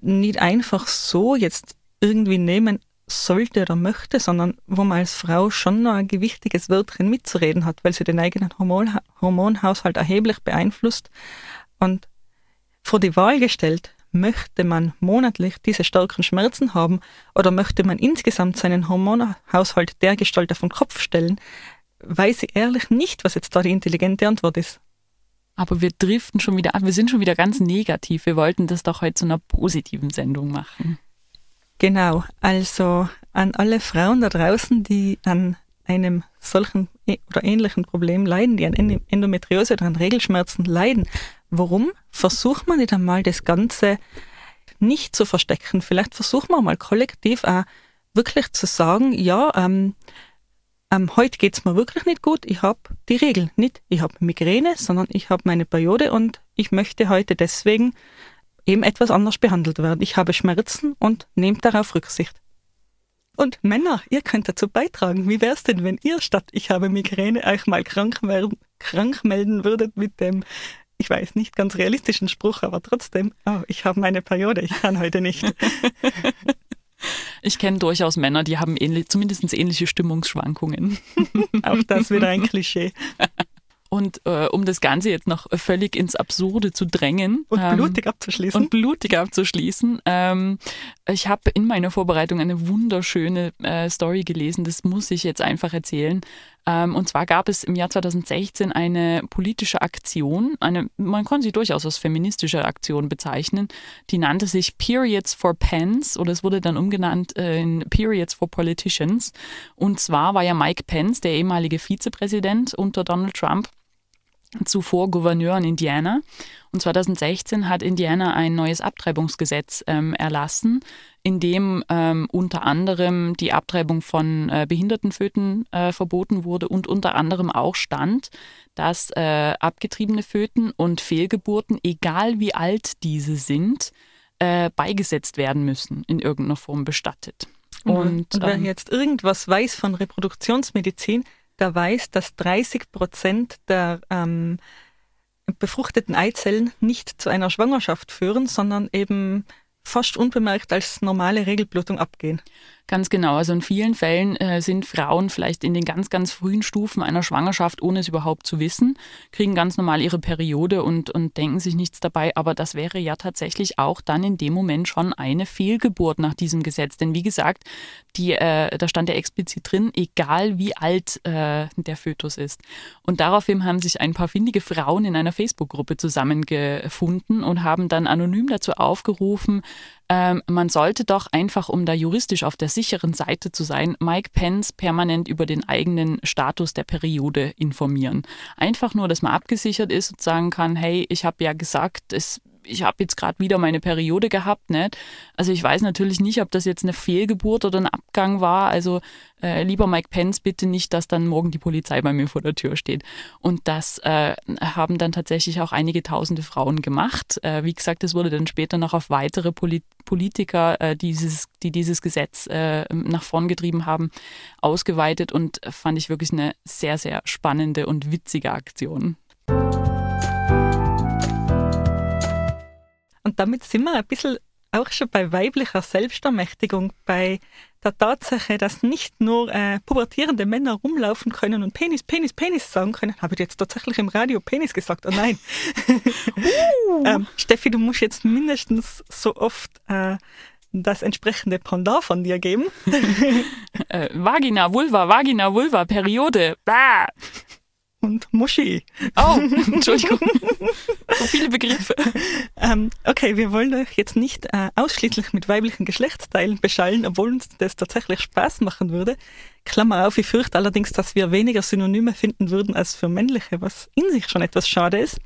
Speaker 2: nicht einfach so jetzt irgendwie nehmen sollte oder möchte, sondern wo man als Frau schon noch ein gewichtiges Wörtchen mitzureden hat, weil sie den eigenen Hormon Hormonhaushalt erheblich beeinflusst. Und vor die Wahl gestellt, möchte man monatlich diese starken Schmerzen haben oder möchte man insgesamt seinen Hormonhaushalt dergestalt auf den Kopf stellen, weiß ich ehrlich nicht, was jetzt da die intelligente Antwort ist.
Speaker 1: Aber wir driften schon wieder ab, wir sind schon wieder ganz negativ. Wir wollten das doch heute zu einer positiven Sendung machen.
Speaker 2: Genau, also an alle Frauen da draußen, die an einem solchen oder ähnlichen Problem leiden, die an Endometriose oder an Regelschmerzen leiden, warum versucht man nicht einmal das Ganze nicht zu verstecken? Vielleicht versuchen wir mal kollektiv auch wirklich zu sagen, ja, ähm, ähm, heute geht's mir wirklich nicht gut, ich habe die Regel nicht. Ich habe Migräne, sondern ich habe meine Periode und ich möchte heute deswegen eben etwas anders behandelt werden. Ich habe Schmerzen und nehmt darauf Rücksicht. Und Männer, ihr könnt dazu beitragen. Wie wär's denn, wenn ihr statt ich habe Migräne euch mal krank, werden, krank melden würdet mit dem, ich weiß nicht ganz realistischen Spruch, aber trotzdem, oh, ich habe meine Periode, ich kann heute nicht.
Speaker 1: Ich kenne durchaus Männer, die haben ähnlich, zumindest ähnliche Stimmungsschwankungen. <laughs>
Speaker 2: Auch das wieder ein Klischee.
Speaker 1: Und äh, um das Ganze jetzt noch völlig ins Absurde zu drängen.
Speaker 2: Und ähm, blutig abzuschließen.
Speaker 1: Und blutig abzuschließen. Ähm, ich habe in meiner Vorbereitung eine wunderschöne äh, Story gelesen, das muss ich jetzt einfach erzählen. Ähm, und zwar gab es im Jahr 2016 eine politische Aktion, eine, man kann sie durchaus als feministische Aktion bezeichnen, die nannte sich Periods for Pence oder es wurde dann umgenannt äh, in Periods for Politicians. Und zwar war ja Mike Pence, der ehemalige Vizepräsident unter Donald Trump, zuvor Gouverneur in Indiana. Und 2016 hat Indiana ein neues Abtreibungsgesetz ähm, erlassen, in dem ähm, unter anderem die Abtreibung von äh, Behindertenföten äh, verboten wurde und unter anderem auch stand, dass äh, abgetriebene Föten und Fehlgeburten, egal wie alt diese sind, äh, beigesetzt werden müssen, in irgendeiner Form bestattet.
Speaker 2: Mhm. Und, und wer ähm, jetzt irgendwas weiß von Reproduktionsmedizin, der weiß, dass 30 Prozent der ähm, befruchteten Eizellen nicht zu einer Schwangerschaft führen, sondern eben fast unbemerkt als normale Regelblutung abgehen.
Speaker 1: Ganz genau. Also in vielen Fällen äh, sind Frauen vielleicht in den ganz, ganz frühen Stufen einer Schwangerschaft, ohne es überhaupt zu wissen, kriegen ganz normal ihre Periode und, und denken sich nichts dabei. Aber das wäre ja tatsächlich auch dann in dem Moment schon eine Fehlgeburt nach diesem Gesetz. Denn wie gesagt, die, äh, da stand ja explizit drin, egal wie alt äh, der Fötus ist. Und daraufhin haben sich ein paar findige Frauen in einer Facebook-Gruppe zusammengefunden und haben dann anonym dazu aufgerufen, ähm, man sollte doch einfach, um da juristisch auf der sicheren Seite zu sein, Mike Pence permanent über den eigenen Status der Periode informieren. Einfach nur, dass man abgesichert ist und sagen kann, hey, ich habe ja gesagt, es ich habe jetzt gerade wieder meine Periode gehabt. Nicht? Also ich weiß natürlich nicht, ob das jetzt eine Fehlgeburt oder ein Abgang war. Also äh, lieber Mike Pence, bitte nicht, dass dann morgen die Polizei bei mir vor der Tür steht. Und das äh, haben dann tatsächlich auch einige tausende Frauen gemacht. Äh, wie gesagt, es wurde dann später noch auf weitere Polit Politiker, äh, dieses, die dieses Gesetz äh, nach vorn getrieben haben, ausgeweitet und fand ich wirklich eine sehr, sehr spannende und witzige Aktion.
Speaker 2: Und damit sind wir ein bisschen auch schon bei weiblicher Selbstermächtigung, bei der Tatsache, dass nicht nur äh, pubertierende Männer rumlaufen können und Penis, Penis, Penis sagen können. Habe ich jetzt tatsächlich im Radio Penis gesagt? Oh nein. uh. <laughs> ähm, Steffi, du musst jetzt mindestens so oft äh, das entsprechende Pendant von dir geben. <laughs>
Speaker 1: äh, Vagina, Vulva, Vagina, Vulva, Periode. Bah
Speaker 2: und Muschi.
Speaker 1: Oh, <laughs> Entschuldigung. so viele Begriffe.
Speaker 2: Ähm, okay, wir wollen euch jetzt nicht äh, ausschließlich mit weiblichen Geschlechtsteilen beschallen, obwohl uns das tatsächlich Spaß machen würde. Klammer auf, ich fürchte allerdings, dass wir weniger Synonyme finden würden als für männliche, was in sich schon etwas schade ist.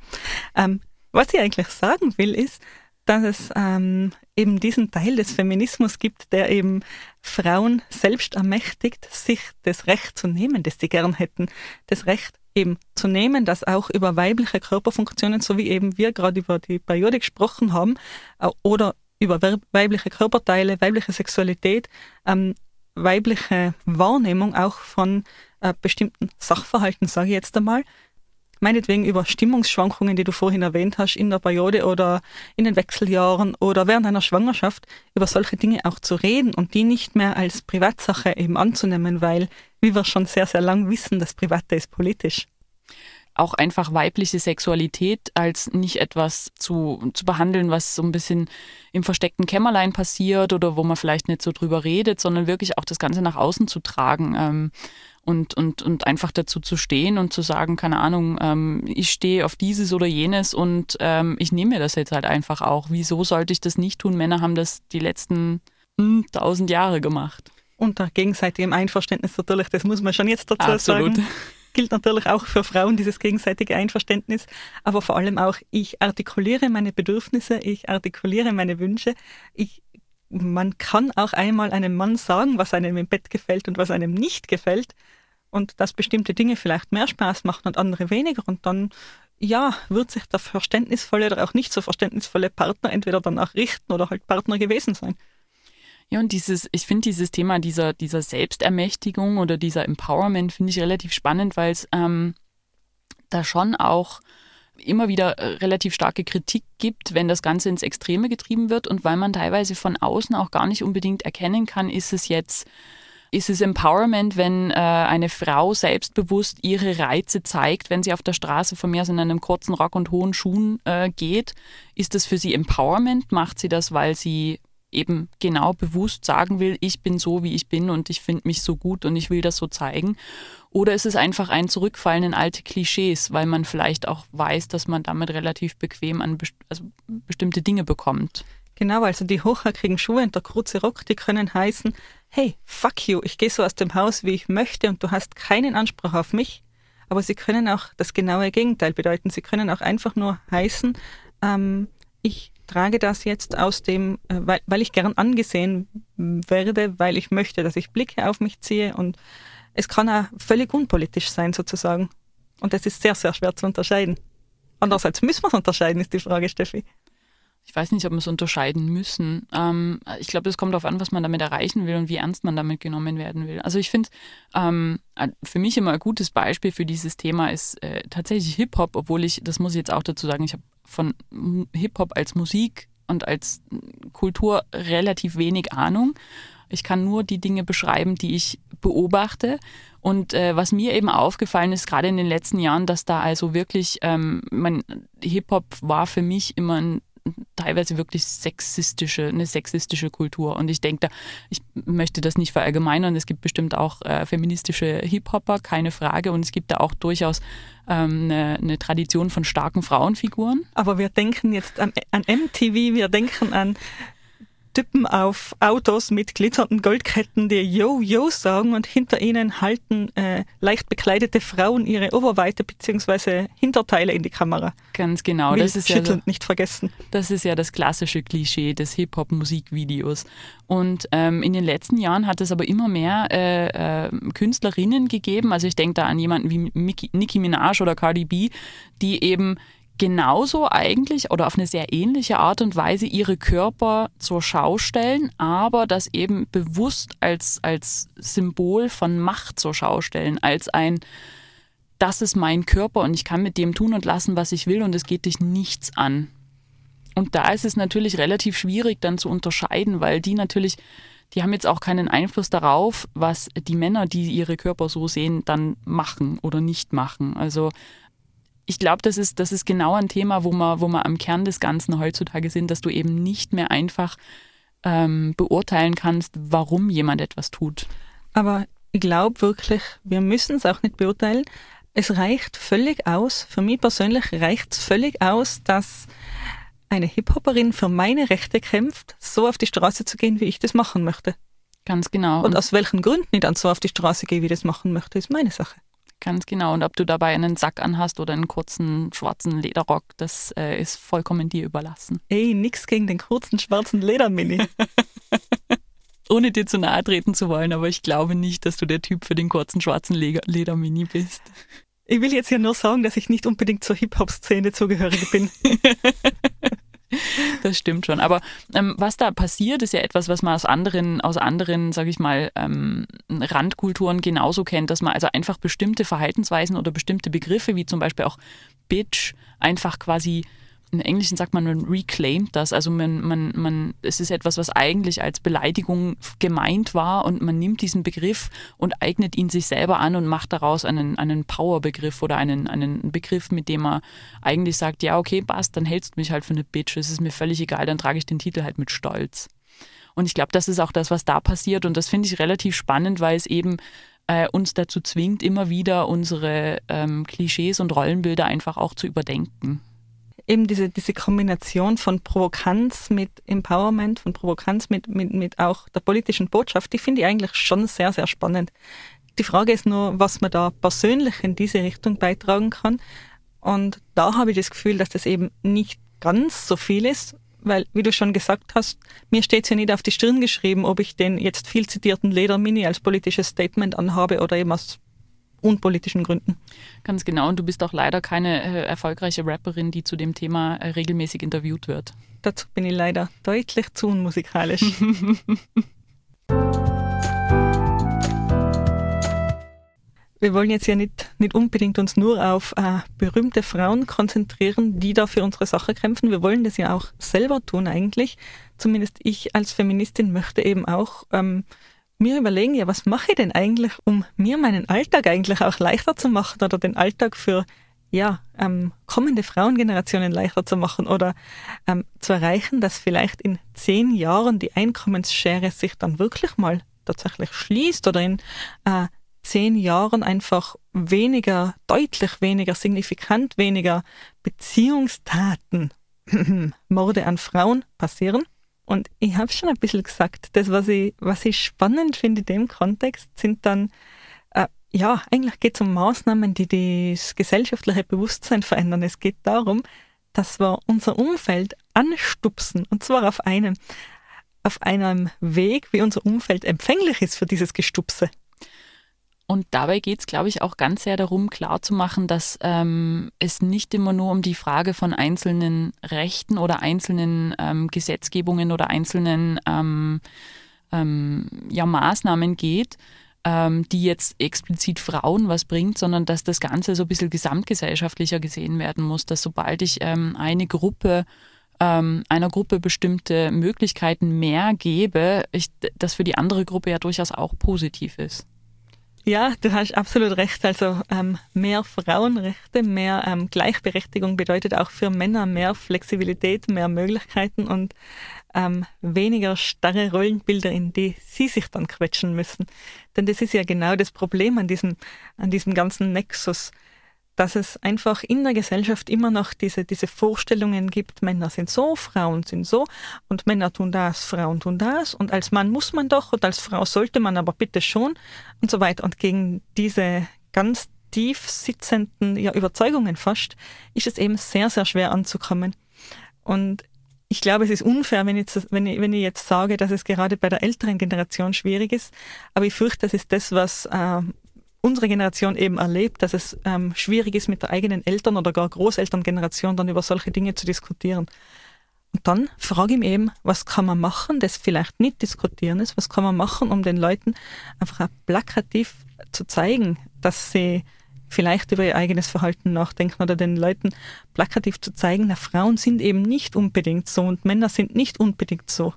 Speaker 2: Ähm, was ich eigentlich sagen will, ist, dass es ähm, eben diesen Teil des Feminismus gibt, der eben Frauen selbst ermächtigt, sich das Recht zu nehmen, das sie gern hätten. Das Recht eben zu nehmen, dass auch über weibliche Körperfunktionen, so wie eben wir gerade über die Periode gesprochen haben, äh, oder über weibliche Körperteile, weibliche Sexualität, ähm, weibliche Wahrnehmung auch von äh, bestimmten Sachverhalten, sage ich jetzt einmal, meinetwegen über Stimmungsschwankungen, die du vorhin erwähnt hast, in der Periode oder in den Wechseljahren oder während einer Schwangerschaft, über solche Dinge auch zu reden und die nicht mehr als Privatsache eben anzunehmen, weil, wie wir schon sehr, sehr lang wissen, das Private ist politisch
Speaker 1: auch einfach weibliche Sexualität als nicht etwas zu, zu behandeln, was so ein bisschen im versteckten Kämmerlein passiert oder wo man vielleicht nicht so drüber redet, sondern wirklich auch das Ganze nach außen zu tragen. Ähm, und, und, und einfach dazu zu stehen und zu sagen, keine Ahnung, ähm, ich stehe auf dieses oder jenes und ähm, ich nehme mir das jetzt halt einfach auch. Wieso sollte ich das nicht tun? Männer haben das die letzten hm, tausend Jahre gemacht.
Speaker 2: Unter gegenseitigem Einverständnis natürlich, das muss man schon jetzt dazu
Speaker 1: Absolut.
Speaker 2: sagen. Gilt natürlich auch für Frauen, dieses gegenseitige Einverständnis, aber vor allem auch, ich artikuliere meine Bedürfnisse, ich artikuliere meine Wünsche, ich man kann auch einmal einem Mann sagen, was einem im Bett gefällt und was einem nicht gefällt und dass bestimmte Dinge vielleicht mehr Spaß machen und andere weniger und dann ja, wird sich der verständnisvolle oder auch nicht so verständnisvolle Partner entweder danach richten oder halt Partner gewesen sein.
Speaker 1: Ja, und dieses, ich finde dieses Thema dieser, dieser Selbstermächtigung oder dieser Empowerment finde ich relativ spannend, weil es ähm, da schon auch immer wieder äh, relativ starke Kritik gibt, wenn das Ganze ins Extreme getrieben wird und weil man teilweise von außen auch gar nicht unbedingt erkennen kann, ist es jetzt ist es Empowerment, wenn äh, eine Frau selbstbewusst ihre Reize zeigt, wenn sie auf der Straße von mir aus in einem kurzen Rock und hohen Schuhen äh, geht? Ist das für sie Empowerment? Macht sie das, weil sie eben genau bewusst sagen will, ich bin so, wie ich bin und ich finde mich so gut und ich will das so zeigen? Oder ist es einfach ein Zurückfallen in alte Klischees, weil man vielleicht auch weiß, dass man damit relativ bequem an best also bestimmte Dinge bekommt?
Speaker 2: Genau, also die hochhackigen Schuhe und der kurze Rock, die können heißen, hey, fuck you, ich gehe so aus dem Haus, wie ich möchte und du hast keinen Anspruch auf mich. Aber sie können auch das genaue Gegenteil bedeuten. Sie können auch einfach nur heißen, ähm, ich trage das jetzt aus dem, äh, weil, weil ich gern angesehen werde, weil ich möchte, dass ich Blicke auf mich ziehe und es kann auch völlig unpolitisch sein sozusagen. Und das ist sehr, sehr schwer zu unterscheiden. Andererseits müssen wir es unterscheiden, ist die Frage, Steffi.
Speaker 1: Ich weiß nicht, ob wir es unterscheiden müssen. Ähm, ich glaube, es kommt darauf an, was man damit erreichen will und wie ernst man damit genommen werden will. Also ich finde, ähm, für mich immer ein gutes Beispiel für dieses Thema ist äh, tatsächlich Hip-Hop, obwohl ich, das muss ich jetzt auch dazu sagen, ich habe von Hip-Hop als Musik und als Kultur relativ wenig Ahnung. Ich kann nur die Dinge beschreiben, die ich beobachte. Und äh, was mir eben aufgefallen ist, gerade in den letzten Jahren, dass da also wirklich, ähm, mein Hip-Hop war für mich immer ein teilweise wirklich sexistische, eine sexistische Kultur. Und ich denke, ich möchte das nicht verallgemeinern. Es gibt bestimmt auch äh, feministische Hip-Hopper, keine Frage. Und es gibt da auch durchaus ähm, eine, eine, Tradition von starken Frauenfiguren.
Speaker 2: Aber wir denken jetzt an, an MTV, wir denken an Typen auf Autos mit glitzernden Goldketten, die Yo, Yo sagen und hinter ihnen halten äh, leicht bekleidete Frauen ihre Oberweite bzw. Hinterteile in die Kamera.
Speaker 1: Ganz genau.
Speaker 2: Will das ist schüttelnd ja, nicht vergessen.
Speaker 1: Das ist ja das klassische Klischee des Hip-Hop-Musikvideos. Und ähm, in den letzten Jahren hat es aber immer mehr äh, äh, Künstlerinnen gegeben. Also ich denke da an jemanden wie Mickey, Nicki Minaj oder Cardi B, die eben genauso eigentlich oder auf eine sehr ähnliche Art und Weise ihre Körper zur Schau stellen, aber das eben bewusst als, als Symbol von Macht zur Schau stellen, als ein, das ist mein Körper und ich kann mit dem tun und lassen, was ich will und es geht dich nichts an. Und da ist es natürlich relativ schwierig dann zu unterscheiden, weil die natürlich, die haben jetzt auch keinen Einfluss darauf, was die Männer, die ihre Körper so sehen, dann machen oder nicht machen. Also ich glaube, das ist, das ist genau ein Thema, wo wir, wo wir am Kern des Ganzen heutzutage sind, dass du eben nicht mehr einfach ähm, beurteilen kannst, warum jemand etwas tut.
Speaker 2: Aber ich glaube wirklich, wir müssen es auch nicht beurteilen. Es reicht völlig aus, für mich persönlich reicht es völlig aus, dass eine Hip-Hopperin für meine Rechte kämpft, so auf die Straße zu gehen, wie ich das machen möchte.
Speaker 1: Ganz genau.
Speaker 2: Und, Und aus welchen Gründen ich dann so auf die Straße gehe, wie ich das machen möchte, ist meine Sache.
Speaker 1: Ganz genau. Und ob du dabei einen Sack anhast oder einen kurzen schwarzen Lederrock, das äh, ist vollkommen dir überlassen.
Speaker 2: Ey, nix gegen den kurzen schwarzen Ledermini. <laughs>
Speaker 1: Ohne dir zu nahe treten zu wollen, aber ich glaube nicht, dass du der Typ für den kurzen schwarzen Ledermini bist.
Speaker 2: Ich will jetzt ja nur sagen, dass ich nicht unbedingt zur Hip-Hop-Szene zugehörig bin. <laughs> <laughs>
Speaker 1: das stimmt schon. Aber ähm, was da passiert, ist ja etwas, was man aus anderen, aus anderen, sage ich mal, ähm, Randkulturen genauso kennt, dass man also einfach bestimmte Verhaltensweisen oder bestimmte Begriffe, wie zum Beispiel auch Bitch, einfach quasi im Englischen sagt man, man reclaimt das. Also man, man, man, es ist etwas, was eigentlich als Beleidigung gemeint war und man nimmt diesen Begriff und eignet ihn sich selber an und macht daraus einen, einen Power-Begriff oder einen, einen Begriff, mit dem man eigentlich sagt, ja, okay, passt, dann hältst du mich halt für eine Bitch, es ist mir völlig egal, dann trage ich den Titel halt mit Stolz. Und ich glaube, das ist auch das, was da passiert und das finde ich relativ spannend, weil es eben äh, uns dazu zwingt, immer wieder unsere ähm, Klischees und Rollenbilder einfach auch zu überdenken
Speaker 2: eben diese, diese Kombination von Provokanz mit Empowerment, von Provokanz mit, mit, mit auch der politischen Botschaft, die finde ich eigentlich schon sehr, sehr spannend. Die Frage ist nur, was man da persönlich in diese Richtung beitragen kann. Und da habe ich das Gefühl, dass das eben nicht ganz so viel ist, weil, wie du schon gesagt hast, mir steht es ja nicht auf die Stirn geschrieben, ob ich den jetzt viel zitierten Ledermini als politisches Statement anhabe oder eben aus unpolitischen Gründen.
Speaker 1: Ganz genau. Und du bist auch leider keine äh, erfolgreiche Rapperin, die zu dem Thema äh, regelmäßig interviewt wird.
Speaker 2: Dazu bin ich leider deutlich zu unmusikalisch. <laughs> wir wollen jetzt ja nicht, nicht unbedingt uns nur auf äh, berühmte Frauen konzentrieren, die da für unsere Sache kämpfen. Wir wollen das ja auch selber tun eigentlich. Zumindest ich als Feministin möchte eben auch ähm, mir überlegen, ja, was mache ich denn eigentlich, um mir meinen Alltag eigentlich auch leichter zu machen oder den Alltag für ja, ähm, kommende Frauengenerationen leichter zu machen oder ähm, zu erreichen, dass vielleicht in zehn Jahren die Einkommensschere sich dann wirklich mal tatsächlich schließt oder in äh, zehn Jahren einfach weniger, deutlich weniger, signifikant weniger Beziehungstaten, <clears throat> Morde an Frauen passieren. Und ich habe schon ein bisschen gesagt, das, was ich, was ich spannend finde in dem Kontext, sind dann, äh, ja, eigentlich geht es um Maßnahmen, die das gesellschaftliche Bewusstsein verändern. Es geht darum, dass wir unser Umfeld anstupsen, und zwar auf einem, auf einem Weg, wie unser Umfeld empfänglich ist für dieses Gestupse.
Speaker 1: Und dabei geht es, glaube ich, auch ganz sehr darum, klarzumachen, dass ähm, es nicht immer nur um die Frage von einzelnen Rechten oder einzelnen ähm, Gesetzgebungen oder einzelnen ähm, ähm ja, Maßnahmen geht, ähm, die jetzt explizit Frauen was bringt, sondern dass das Ganze so ein bisschen gesamtgesellschaftlicher gesehen werden muss, dass sobald ich ähm, eine Gruppe einer Gruppe bestimmte Möglichkeiten mehr gebe, ich, das für die andere Gruppe ja durchaus auch positiv ist.
Speaker 2: Ja, du hast absolut recht. Also ähm, mehr Frauenrechte, mehr ähm, Gleichberechtigung bedeutet auch für Männer mehr Flexibilität, mehr Möglichkeiten und ähm, weniger starre Rollenbilder, in die sie sich dann quetschen müssen. Denn das ist ja genau das Problem an diesem, an diesem ganzen Nexus dass es einfach in der Gesellschaft immer noch diese, diese Vorstellungen gibt, Männer sind so, Frauen sind so und Männer tun das, Frauen tun das und als Mann muss man doch und als Frau sollte man aber bitte schon und so weiter. Und gegen diese ganz tief sitzenden ja, Überzeugungen fast ist es eben sehr, sehr schwer anzukommen. Und ich glaube, es ist unfair, wenn ich, wenn, ich, wenn ich jetzt sage, dass es gerade bei der älteren Generation schwierig ist. Aber ich fürchte, das ist das, was äh, unsere Generation eben erlebt, dass es ähm, schwierig ist, mit der eigenen Eltern- oder gar Großelterngeneration dann über solche Dinge zu diskutieren. Und dann frage ich mich eben, was kann man machen, das vielleicht nicht diskutieren ist, was kann man machen, um den Leuten einfach plakativ zu zeigen, dass sie vielleicht über ihr eigenes Verhalten nachdenken oder den Leuten plakativ zu zeigen, na, Frauen sind eben nicht unbedingt so und Männer sind nicht unbedingt so.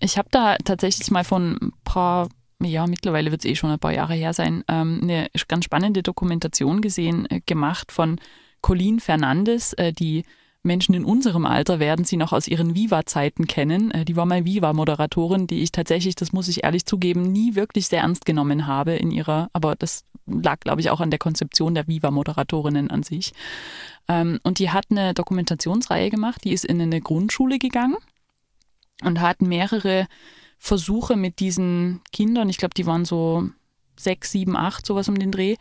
Speaker 1: Ich habe da tatsächlich mal von ein paar ja, mittlerweile wird es eh schon ein paar Jahre her sein, ähm, eine ganz spannende Dokumentation gesehen, äh, gemacht von Colleen Fernandes, äh, die Menschen in unserem Alter werden sie noch aus ihren Viva-Zeiten kennen. Äh, die war mal Viva-Moderatorin, die ich tatsächlich, das muss ich ehrlich zugeben, nie wirklich sehr ernst genommen habe in ihrer, aber das lag, glaube ich, auch an der Konzeption der Viva-Moderatorinnen an sich. Ähm, und die hat eine Dokumentationsreihe gemacht, die ist in eine Grundschule gegangen und hat mehrere Versuche mit diesen Kindern, ich glaube, die waren so sechs, sieben, acht, sowas um den Dreh,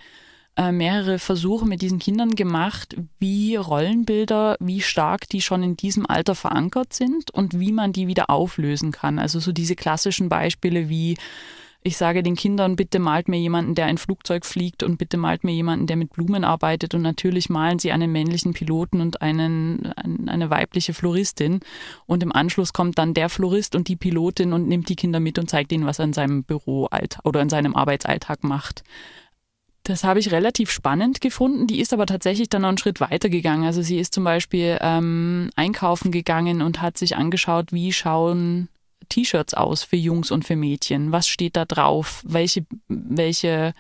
Speaker 1: äh, mehrere Versuche mit diesen Kindern gemacht, wie Rollenbilder, wie stark die schon in diesem Alter verankert sind und wie man die wieder auflösen kann. Also so diese klassischen Beispiele wie ich sage den Kindern, bitte malt mir jemanden, der ein Flugzeug fliegt und bitte malt mir jemanden, der mit Blumen arbeitet. Und natürlich malen sie einen männlichen Piloten und einen, eine weibliche Floristin. Und im Anschluss kommt dann der Florist und die Pilotin und nimmt die Kinder mit und zeigt ihnen, was er in seinem Büroalltag oder in seinem Arbeitsalltag macht. Das habe ich relativ spannend gefunden. Die ist aber tatsächlich dann noch einen Schritt weiter gegangen. Also sie ist zum Beispiel ähm, einkaufen gegangen und hat sich angeschaut, wie schauen T-Shirts aus für Jungs und für Mädchen? Was steht da drauf? Welche, welche,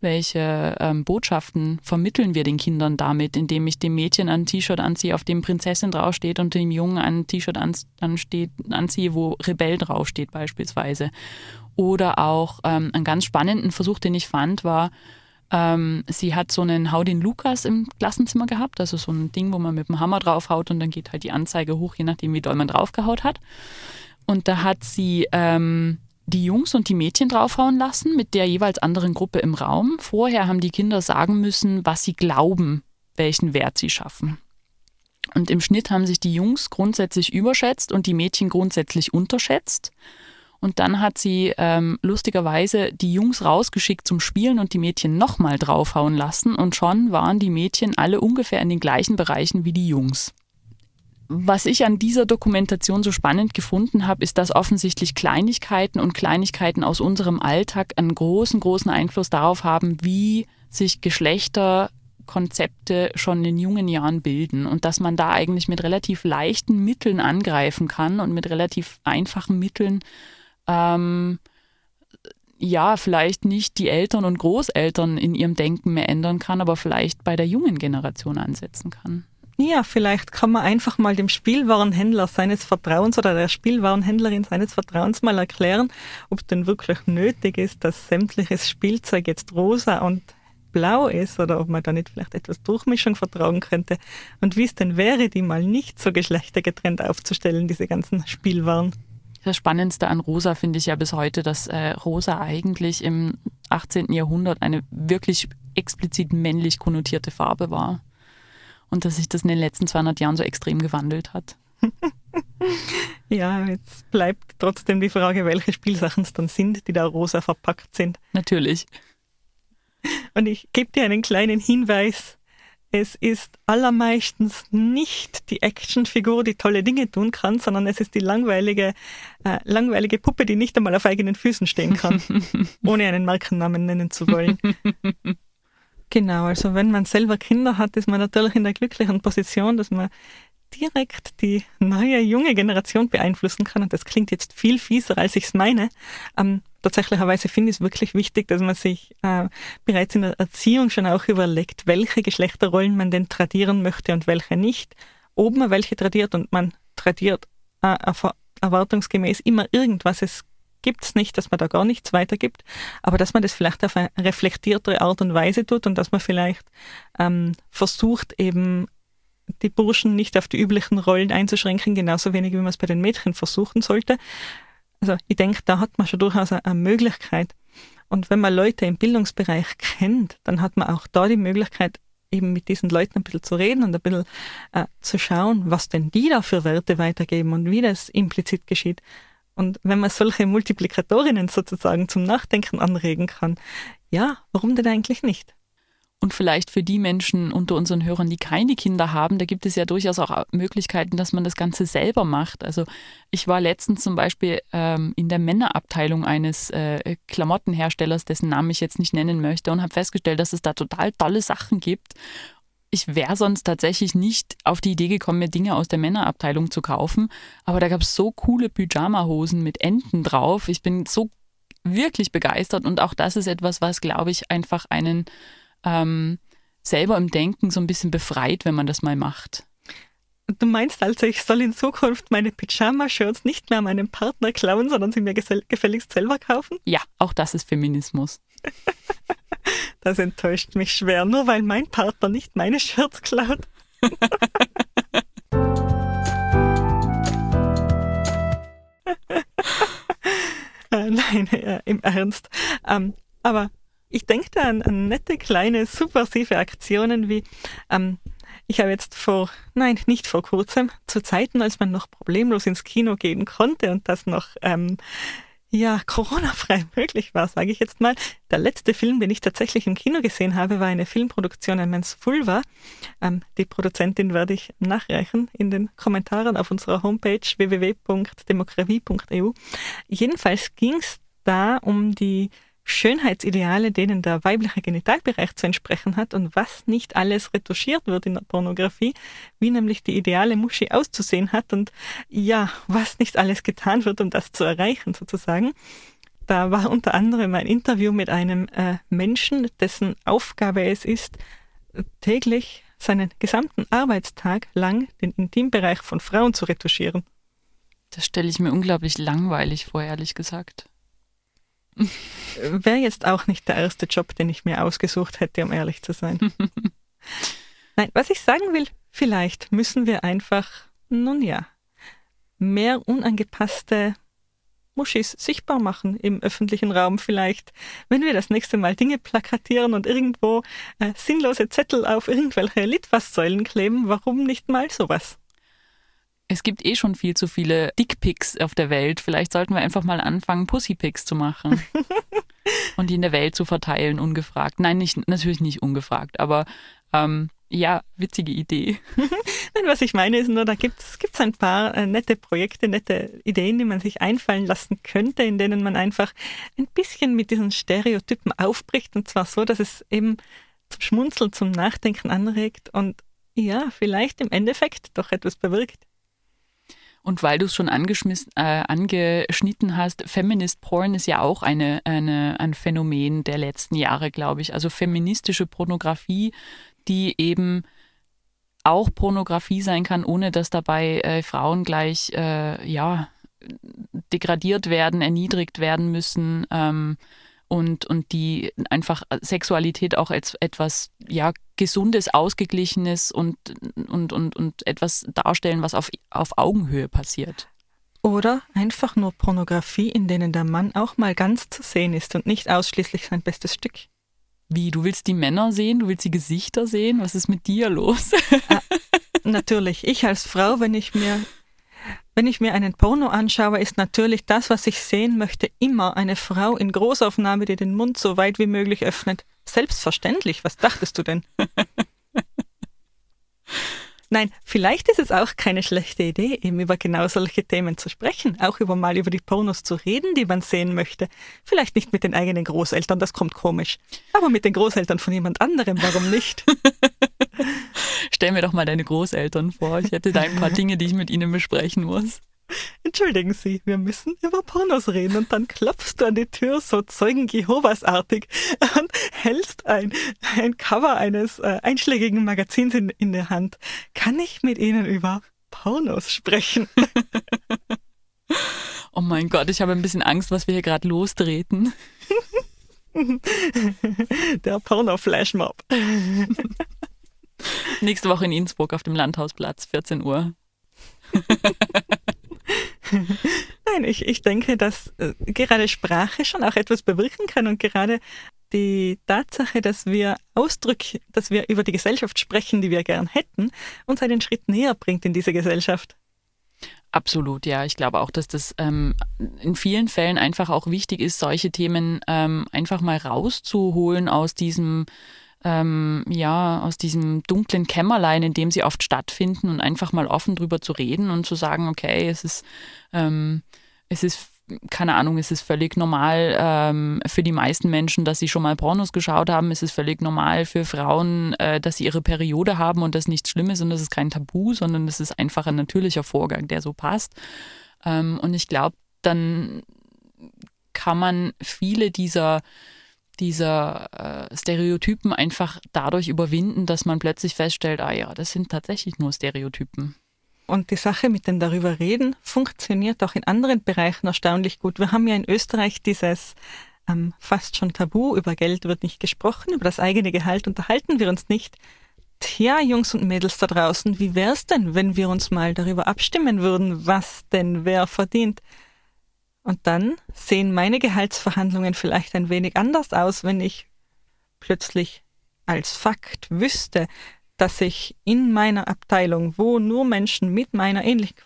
Speaker 1: welche ähm, Botschaften vermitteln wir den Kindern damit, indem ich dem Mädchen ein T-Shirt anziehe, auf dem Prinzessin draufsteht und dem Jungen ein T-Shirt ansteht, anziehe, wo Rebell draufsteht beispielsweise. Oder auch ähm, einen ganz spannenden Versuch, den ich fand, war, ähm, sie hat so einen Hau den Lukas im Klassenzimmer gehabt, also so ein Ding, wo man mit dem Hammer draufhaut und dann geht halt die Anzeige hoch, je nachdem, wie doll man draufgehaut hat. Und da hat sie ähm, die Jungs und die Mädchen draufhauen lassen mit der jeweils anderen Gruppe im Raum. Vorher haben die Kinder sagen müssen, was sie glauben, welchen Wert sie schaffen. Und im Schnitt haben sich die Jungs grundsätzlich überschätzt und die Mädchen grundsätzlich unterschätzt. Und dann hat sie ähm, lustigerweise die Jungs rausgeschickt zum Spielen und die Mädchen nochmal draufhauen lassen. Und schon waren die Mädchen alle ungefähr in den gleichen Bereichen wie die Jungs was ich an dieser Dokumentation so spannend gefunden habe, ist, dass offensichtlich Kleinigkeiten und Kleinigkeiten aus unserem Alltag einen großen, großen Einfluss darauf haben, wie sich Geschlechterkonzepte schon in jungen Jahren bilden und dass man da eigentlich mit relativ leichten Mitteln angreifen kann und mit relativ einfachen Mitteln ähm, ja, vielleicht nicht die Eltern und Großeltern in ihrem Denken mehr ändern kann, aber vielleicht bei der jungen Generation ansetzen kann.
Speaker 2: Ja, vielleicht kann man einfach mal dem Spielwarenhändler seines Vertrauens oder der Spielwarenhändlerin seines Vertrauens mal erklären, ob denn wirklich nötig ist, dass sämtliches Spielzeug jetzt rosa und blau ist oder ob man da nicht vielleicht etwas Durchmischung vertragen könnte und wie es denn wäre, die mal nicht so geschlechtergetrennt aufzustellen, diese ganzen Spielwaren.
Speaker 1: Das Spannendste an Rosa finde ich ja bis heute, dass äh, Rosa eigentlich im 18. Jahrhundert eine wirklich explizit männlich konnotierte Farbe war und dass sich das in den letzten 200 Jahren so extrem gewandelt hat. <laughs>
Speaker 2: ja, jetzt bleibt trotzdem die Frage, welche Spielsachen es dann sind, die da rosa verpackt sind.
Speaker 1: Natürlich.
Speaker 2: Und ich gebe dir einen kleinen Hinweis. Es ist allermeistens nicht die Actionfigur, die tolle Dinge tun kann, sondern es ist die langweilige, äh, langweilige Puppe, die nicht einmal auf eigenen Füßen stehen kann, <laughs> ohne einen Markennamen nennen zu wollen. <laughs> Genau, also wenn man selber Kinder hat, ist man natürlich in der glücklichen Position, dass man direkt die neue junge Generation beeinflussen kann, und das klingt jetzt viel fieser, als ich es meine, ähm, tatsächlicherweise finde ich es wirklich wichtig, dass man sich äh, bereits in der Erziehung schon auch überlegt, welche Geschlechterrollen man denn tradieren möchte und welche nicht. Ob man welche tradiert und man tradiert äh, erwartungsgemäß immer irgendwas. Es gibt es nicht, dass man da gar nichts weitergibt, aber dass man das vielleicht auf eine reflektiertere Art und Weise tut und dass man vielleicht ähm, versucht, eben die Burschen nicht auf die üblichen Rollen einzuschränken, genauso wenig wie man es bei den Mädchen versuchen sollte. Also ich denke, da hat man schon durchaus eine Möglichkeit. Und wenn man Leute im Bildungsbereich kennt, dann hat man auch da die Möglichkeit, eben mit diesen Leuten ein bisschen zu reden und ein bisschen äh, zu schauen, was denn die da für Werte weitergeben und wie das implizit geschieht. Und wenn man solche Multiplikatorinnen sozusagen zum Nachdenken anregen kann, ja, warum denn eigentlich nicht?
Speaker 1: Und vielleicht für die Menschen unter unseren Hörern, die keine Kinder haben, da gibt es ja durchaus auch Möglichkeiten, dass man das Ganze selber macht. Also ich war letztens zum Beispiel ähm, in der Männerabteilung eines äh, Klamottenherstellers, dessen Namen ich jetzt nicht nennen möchte, und habe festgestellt, dass es da total tolle Sachen gibt. Ich wäre sonst tatsächlich nicht auf die Idee gekommen, mir Dinge aus der Männerabteilung zu kaufen. Aber da gab es so coole Pyjama-Hosen mit Enten drauf. Ich bin so wirklich begeistert und auch das ist etwas, was, glaube ich, einfach einen ähm, selber im Denken so ein bisschen befreit, wenn man das mal macht.
Speaker 2: Du meinst also, ich soll in Zukunft meine Pyjama-Shirts nicht mehr meinem Partner klauen, sondern sie mir gefälligst selber kaufen?
Speaker 1: Ja, auch das ist Feminismus. <laughs> <laughs>
Speaker 2: das enttäuscht mich schwer, nur weil mein Partner nicht meine Shirts klaut. <laughs> äh, nein, äh, im Ernst. Ähm, aber ich denke da an, an, nette kleine subversive Aktionen wie ähm, ich habe jetzt vor, nein, nicht vor kurzem, zu Zeiten, als man noch problemlos ins Kino gehen konnte und das noch ähm, ja, Corona-frei <laughs> möglich war, sage ich jetzt mal. Der letzte Film, den ich tatsächlich im Kino gesehen habe, war eine Filmproduktion namens Fulva. Ähm, die Produzentin werde ich nachreichen in den Kommentaren auf unserer Homepage www.demokratie.eu. Jedenfalls ging es da um die Schönheitsideale, denen der weibliche Genitalbereich zu entsprechen hat und was nicht alles retuschiert wird in der Pornografie, wie nämlich die ideale Muschi auszusehen hat und ja, was nicht alles getan wird, um das zu erreichen sozusagen. Da war unter anderem ein Interview mit einem äh, Menschen, dessen Aufgabe es ist, täglich seinen gesamten Arbeitstag lang den Intimbereich von Frauen zu retuschieren.
Speaker 1: Das stelle ich mir unglaublich langweilig vor, ehrlich gesagt.
Speaker 2: Wäre jetzt auch nicht der erste Job, den ich mir ausgesucht hätte, um ehrlich zu sein. <laughs> Nein, was ich sagen will, vielleicht müssen wir einfach, nun ja, mehr unangepasste Muschis sichtbar machen im öffentlichen Raum vielleicht. Wenn wir das nächste Mal Dinge plakatieren und irgendwo äh, sinnlose Zettel auf irgendwelche Litfaßsäulen kleben, warum nicht mal sowas?
Speaker 1: Es gibt eh schon viel zu viele Dickpics auf der Welt. Vielleicht sollten wir einfach mal anfangen, Pussypics zu machen. <laughs> und die in der Welt zu verteilen, ungefragt. Nein, nicht, natürlich nicht ungefragt, aber ähm, ja, witzige Idee. <laughs>
Speaker 2: Was ich meine ist nur, da gibt es ein paar äh, nette Projekte, nette Ideen, die man sich einfallen lassen könnte, in denen man einfach ein bisschen mit diesen Stereotypen aufbricht und zwar so, dass es eben zum Schmunzeln, zum Nachdenken anregt und ja, vielleicht im Endeffekt doch etwas bewirkt.
Speaker 1: Und weil du es schon äh, angeschnitten hast, Feminist Porn ist ja auch eine, eine, ein Phänomen der letzten Jahre, glaube ich. Also feministische Pornografie, die eben auch Pornografie sein kann, ohne dass dabei äh, Frauen gleich äh, ja, degradiert werden, erniedrigt werden müssen. Ähm, und, und die einfach Sexualität auch als etwas ja, Gesundes, Ausgeglichenes und, und, und, und etwas darstellen, was auf, auf Augenhöhe passiert.
Speaker 2: Oder einfach nur Pornografie, in denen der Mann auch mal ganz zu sehen ist und nicht ausschließlich sein bestes Stück.
Speaker 1: Wie, du willst die Männer sehen, du willst die Gesichter sehen? Was ist mit dir los?
Speaker 2: ah, natürlich, ich als Frau, wenn ich mir wenn ich mir einen Porno anschaue, ist natürlich das, was ich sehen möchte, immer eine Frau in Großaufnahme, die den Mund so weit wie möglich öffnet. Selbstverständlich, was dachtest du denn? <laughs> Nein, vielleicht ist es auch keine schlechte Idee, eben über genau solche Themen zu sprechen, auch über mal über die Pornos zu reden, die man sehen möchte. Vielleicht nicht mit den eigenen Großeltern, das kommt komisch, aber mit den Großeltern von jemand anderem, warum nicht? <laughs>
Speaker 1: Stell mir doch mal deine Großeltern vor. Ich hätte da ein paar Dinge, die ich mit ihnen besprechen muss.
Speaker 2: Entschuldigen Sie, wir müssen über Pornos reden und dann klopfst du an die Tür so Zeugen Jehovas artig und hältst ein, ein Cover eines äh, einschlägigen Magazins in, in der Hand. Kann ich mit Ihnen über Pornos sprechen? <laughs>
Speaker 1: oh mein Gott, ich habe ein bisschen Angst, was wir hier gerade lostreten. <laughs>
Speaker 2: der Porno-Flashmob. <laughs> <laughs>
Speaker 1: Nächste Woche in Innsbruck auf dem Landhausplatz, 14 Uhr. <laughs>
Speaker 2: Nein, ich, ich denke, dass äh, gerade Sprache schon auch etwas bewirken kann und gerade die Tatsache, dass wir Ausdrücke, dass wir über die Gesellschaft sprechen, die wir gern hätten, uns einen Schritt näher bringt in diese Gesellschaft.
Speaker 1: Absolut, ja. Ich glaube auch, dass das ähm, in vielen Fällen einfach auch wichtig ist, solche Themen ähm, einfach mal rauszuholen aus diesem ähm, ja, aus diesem dunklen Kämmerlein, in dem sie oft stattfinden und einfach mal offen drüber zu reden und zu sagen, okay, es ist, ähm, es ist keine Ahnung, es ist völlig normal ähm, für die meisten Menschen, dass sie schon mal Pornos geschaut haben. Es ist völlig normal für Frauen, äh, dass sie ihre Periode haben und das nichts Schlimmes und das ist kein Tabu, sondern das ist einfach ein natürlicher Vorgang, der so passt. Ähm, und ich glaube, dann kann man viele dieser dieser äh, Stereotypen einfach dadurch überwinden, dass man plötzlich feststellt, ah ja, das sind tatsächlich nur Stereotypen.
Speaker 2: Und die Sache mit dem darüber reden funktioniert auch in anderen Bereichen erstaunlich gut. Wir haben ja in Österreich dieses ähm, fast schon Tabu, über Geld wird nicht gesprochen, über das eigene Gehalt unterhalten wir uns nicht. Tja, Jungs und Mädels da draußen, wie wär's denn, wenn wir uns mal darüber abstimmen würden, was denn wer verdient? Und dann sehen meine Gehaltsverhandlungen vielleicht ein wenig anders aus, wenn ich plötzlich als Fakt wüsste, dass ich in meiner Abteilung, wo nur Menschen mit meiner ähnlichen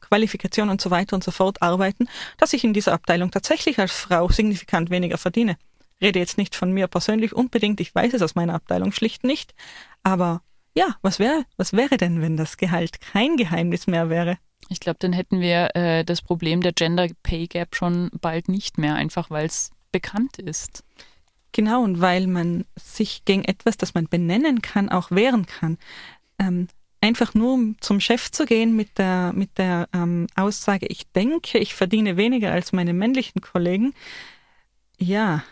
Speaker 2: Qualifikation und so weiter und so fort arbeiten, dass ich in dieser Abteilung tatsächlich als Frau signifikant weniger verdiene. Rede jetzt nicht von mir persönlich unbedingt, ich weiß es aus meiner Abteilung schlicht nicht, aber ja, was wäre, was wäre denn, wenn das Gehalt kein Geheimnis mehr wäre?
Speaker 1: Ich glaube, dann hätten wir äh, das Problem der Gender Pay Gap schon bald nicht mehr, einfach weil es bekannt ist.
Speaker 2: Genau, und weil man sich gegen etwas, das man benennen kann, auch wehren kann. Ähm, einfach nur zum Chef zu gehen mit der, mit der ähm, Aussage, ich denke, ich verdiene weniger als meine männlichen Kollegen, ja,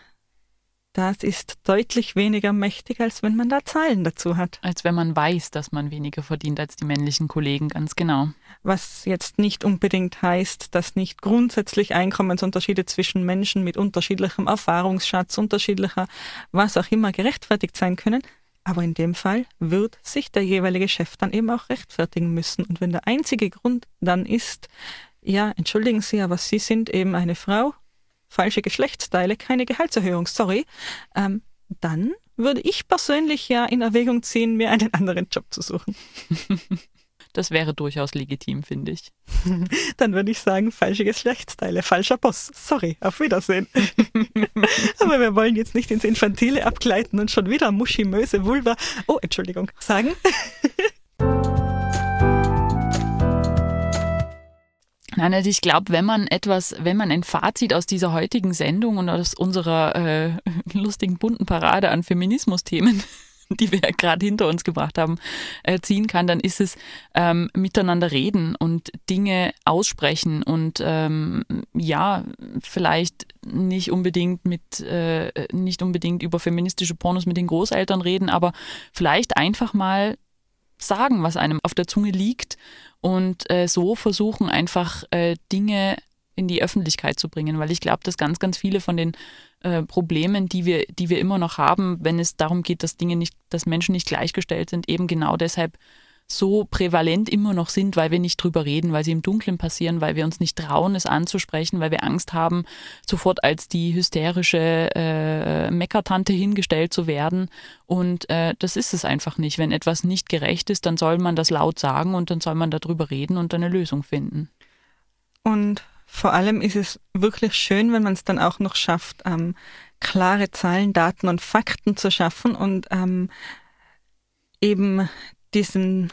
Speaker 2: das ist deutlich weniger mächtig, als wenn man da Zahlen dazu hat.
Speaker 1: Als wenn man weiß, dass man weniger verdient als die männlichen Kollegen, ganz genau.
Speaker 2: Was jetzt nicht unbedingt heißt, dass nicht grundsätzlich Einkommensunterschiede zwischen Menschen mit unterschiedlichem Erfahrungsschatz, unterschiedlicher was auch immer gerechtfertigt sein können. Aber in dem Fall wird sich der jeweilige Chef dann eben auch rechtfertigen müssen. Und wenn der einzige Grund dann ist, ja, entschuldigen Sie, aber Sie sind eben eine Frau falsche Geschlechtsteile, keine Gehaltserhöhung, sorry, ähm, dann würde ich persönlich ja in Erwägung ziehen, mir einen anderen Job zu suchen. <laughs>
Speaker 1: Das wäre durchaus legitim, finde ich. <laughs>
Speaker 2: Dann würde ich sagen, falsche Geschlechtsteile, falscher Boss. Sorry, auf Wiedersehen. <laughs> Aber wir wollen jetzt nicht ins Infantile abgleiten und schon wieder Muschi, Möse, Vulva, oh, Entschuldigung, sagen.
Speaker 1: Nein, also ich glaube, wenn man etwas, wenn man ein Fazit aus dieser heutigen Sendung und aus unserer äh, <laughs> lustigen bunten Parade an Feminismus-Themen <laughs> die wir gerade hinter uns gebracht haben, äh, ziehen kann, dann ist es ähm, miteinander reden und Dinge aussprechen und ähm, ja, vielleicht nicht unbedingt mit, äh, nicht unbedingt über feministische Pornos mit den Großeltern reden, aber vielleicht einfach mal sagen, was einem auf der Zunge liegt und äh, so versuchen einfach äh, Dinge in die Öffentlichkeit zu bringen, weil ich glaube, dass ganz, ganz viele von den äh, Problemen, die wir, die wir immer noch haben, wenn es darum geht, dass Dinge nicht, dass Menschen nicht gleichgestellt sind, eben genau deshalb so prävalent immer noch sind, weil wir nicht drüber reden, weil sie im Dunkeln passieren, weil wir uns nicht trauen, es anzusprechen, weil wir Angst haben, sofort als die hysterische äh, Meckertante hingestellt zu werden. Und äh, das ist es einfach nicht. Wenn etwas nicht gerecht ist, dann soll man das laut sagen und dann soll man darüber reden und eine Lösung finden.
Speaker 2: Und vor allem ist es wirklich schön, wenn man es dann auch noch schafft, ähm, klare Zahlen, Daten und Fakten zu schaffen und ähm, eben diesen,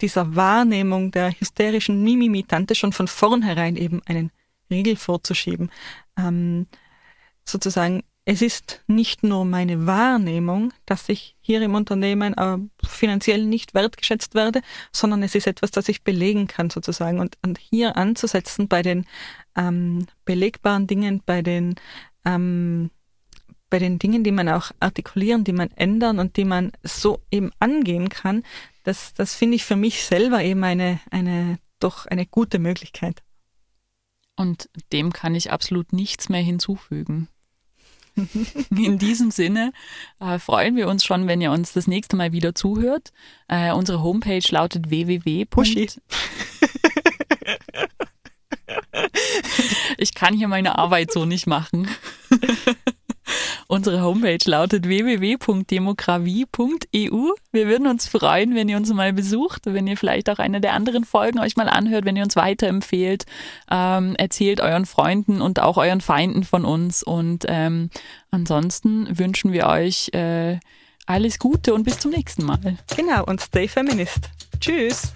Speaker 2: dieser Wahrnehmung der hysterischen Mimimi-Tante schon von vornherein eben einen Riegel vorzuschieben. Ähm, sozusagen es ist nicht nur meine Wahrnehmung, dass ich hier im Unternehmen äh, finanziell nicht wertgeschätzt werde, sondern es ist etwas, das ich belegen kann sozusagen. Und, und hier anzusetzen bei den ähm, belegbaren Dingen, bei den ähm, bei den Dingen, die man auch artikulieren, die man ändern und die man so eben angehen kann, das, das finde ich für mich selber eben eine, eine, doch eine gute Möglichkeit.
Speaker 1: Und dem kann ich absolut nichts mehr hinzufügen. <laughs> In diesem Sinne äh, freuen wir uns schon, wenn ihr uns das nächste Mal wieder zuhört. Äh, unsere Homepage lautet www.
Speaker 2: Puschi. <laughs>
Speaker 1: ich kann hier meine Arbeit so nicht machen. <laughs> Unsere Homepage lautet www.demografie.eu. Wir würden uns freuen, wenn ihr uns mal besucht, wenn ihr vielleicht auch eine der anderen Folgen euch mal anhört, wenn ihr uns weiterempfehlt. Ähm, erzählt euren Freunden und auch euren Feinden von uns. Und ähm, ansonsten wünschen wir euch äh, alles Gute und bis zum nächsten Mal.
Speaker 2: Genau, und stay feminist. Tschüss.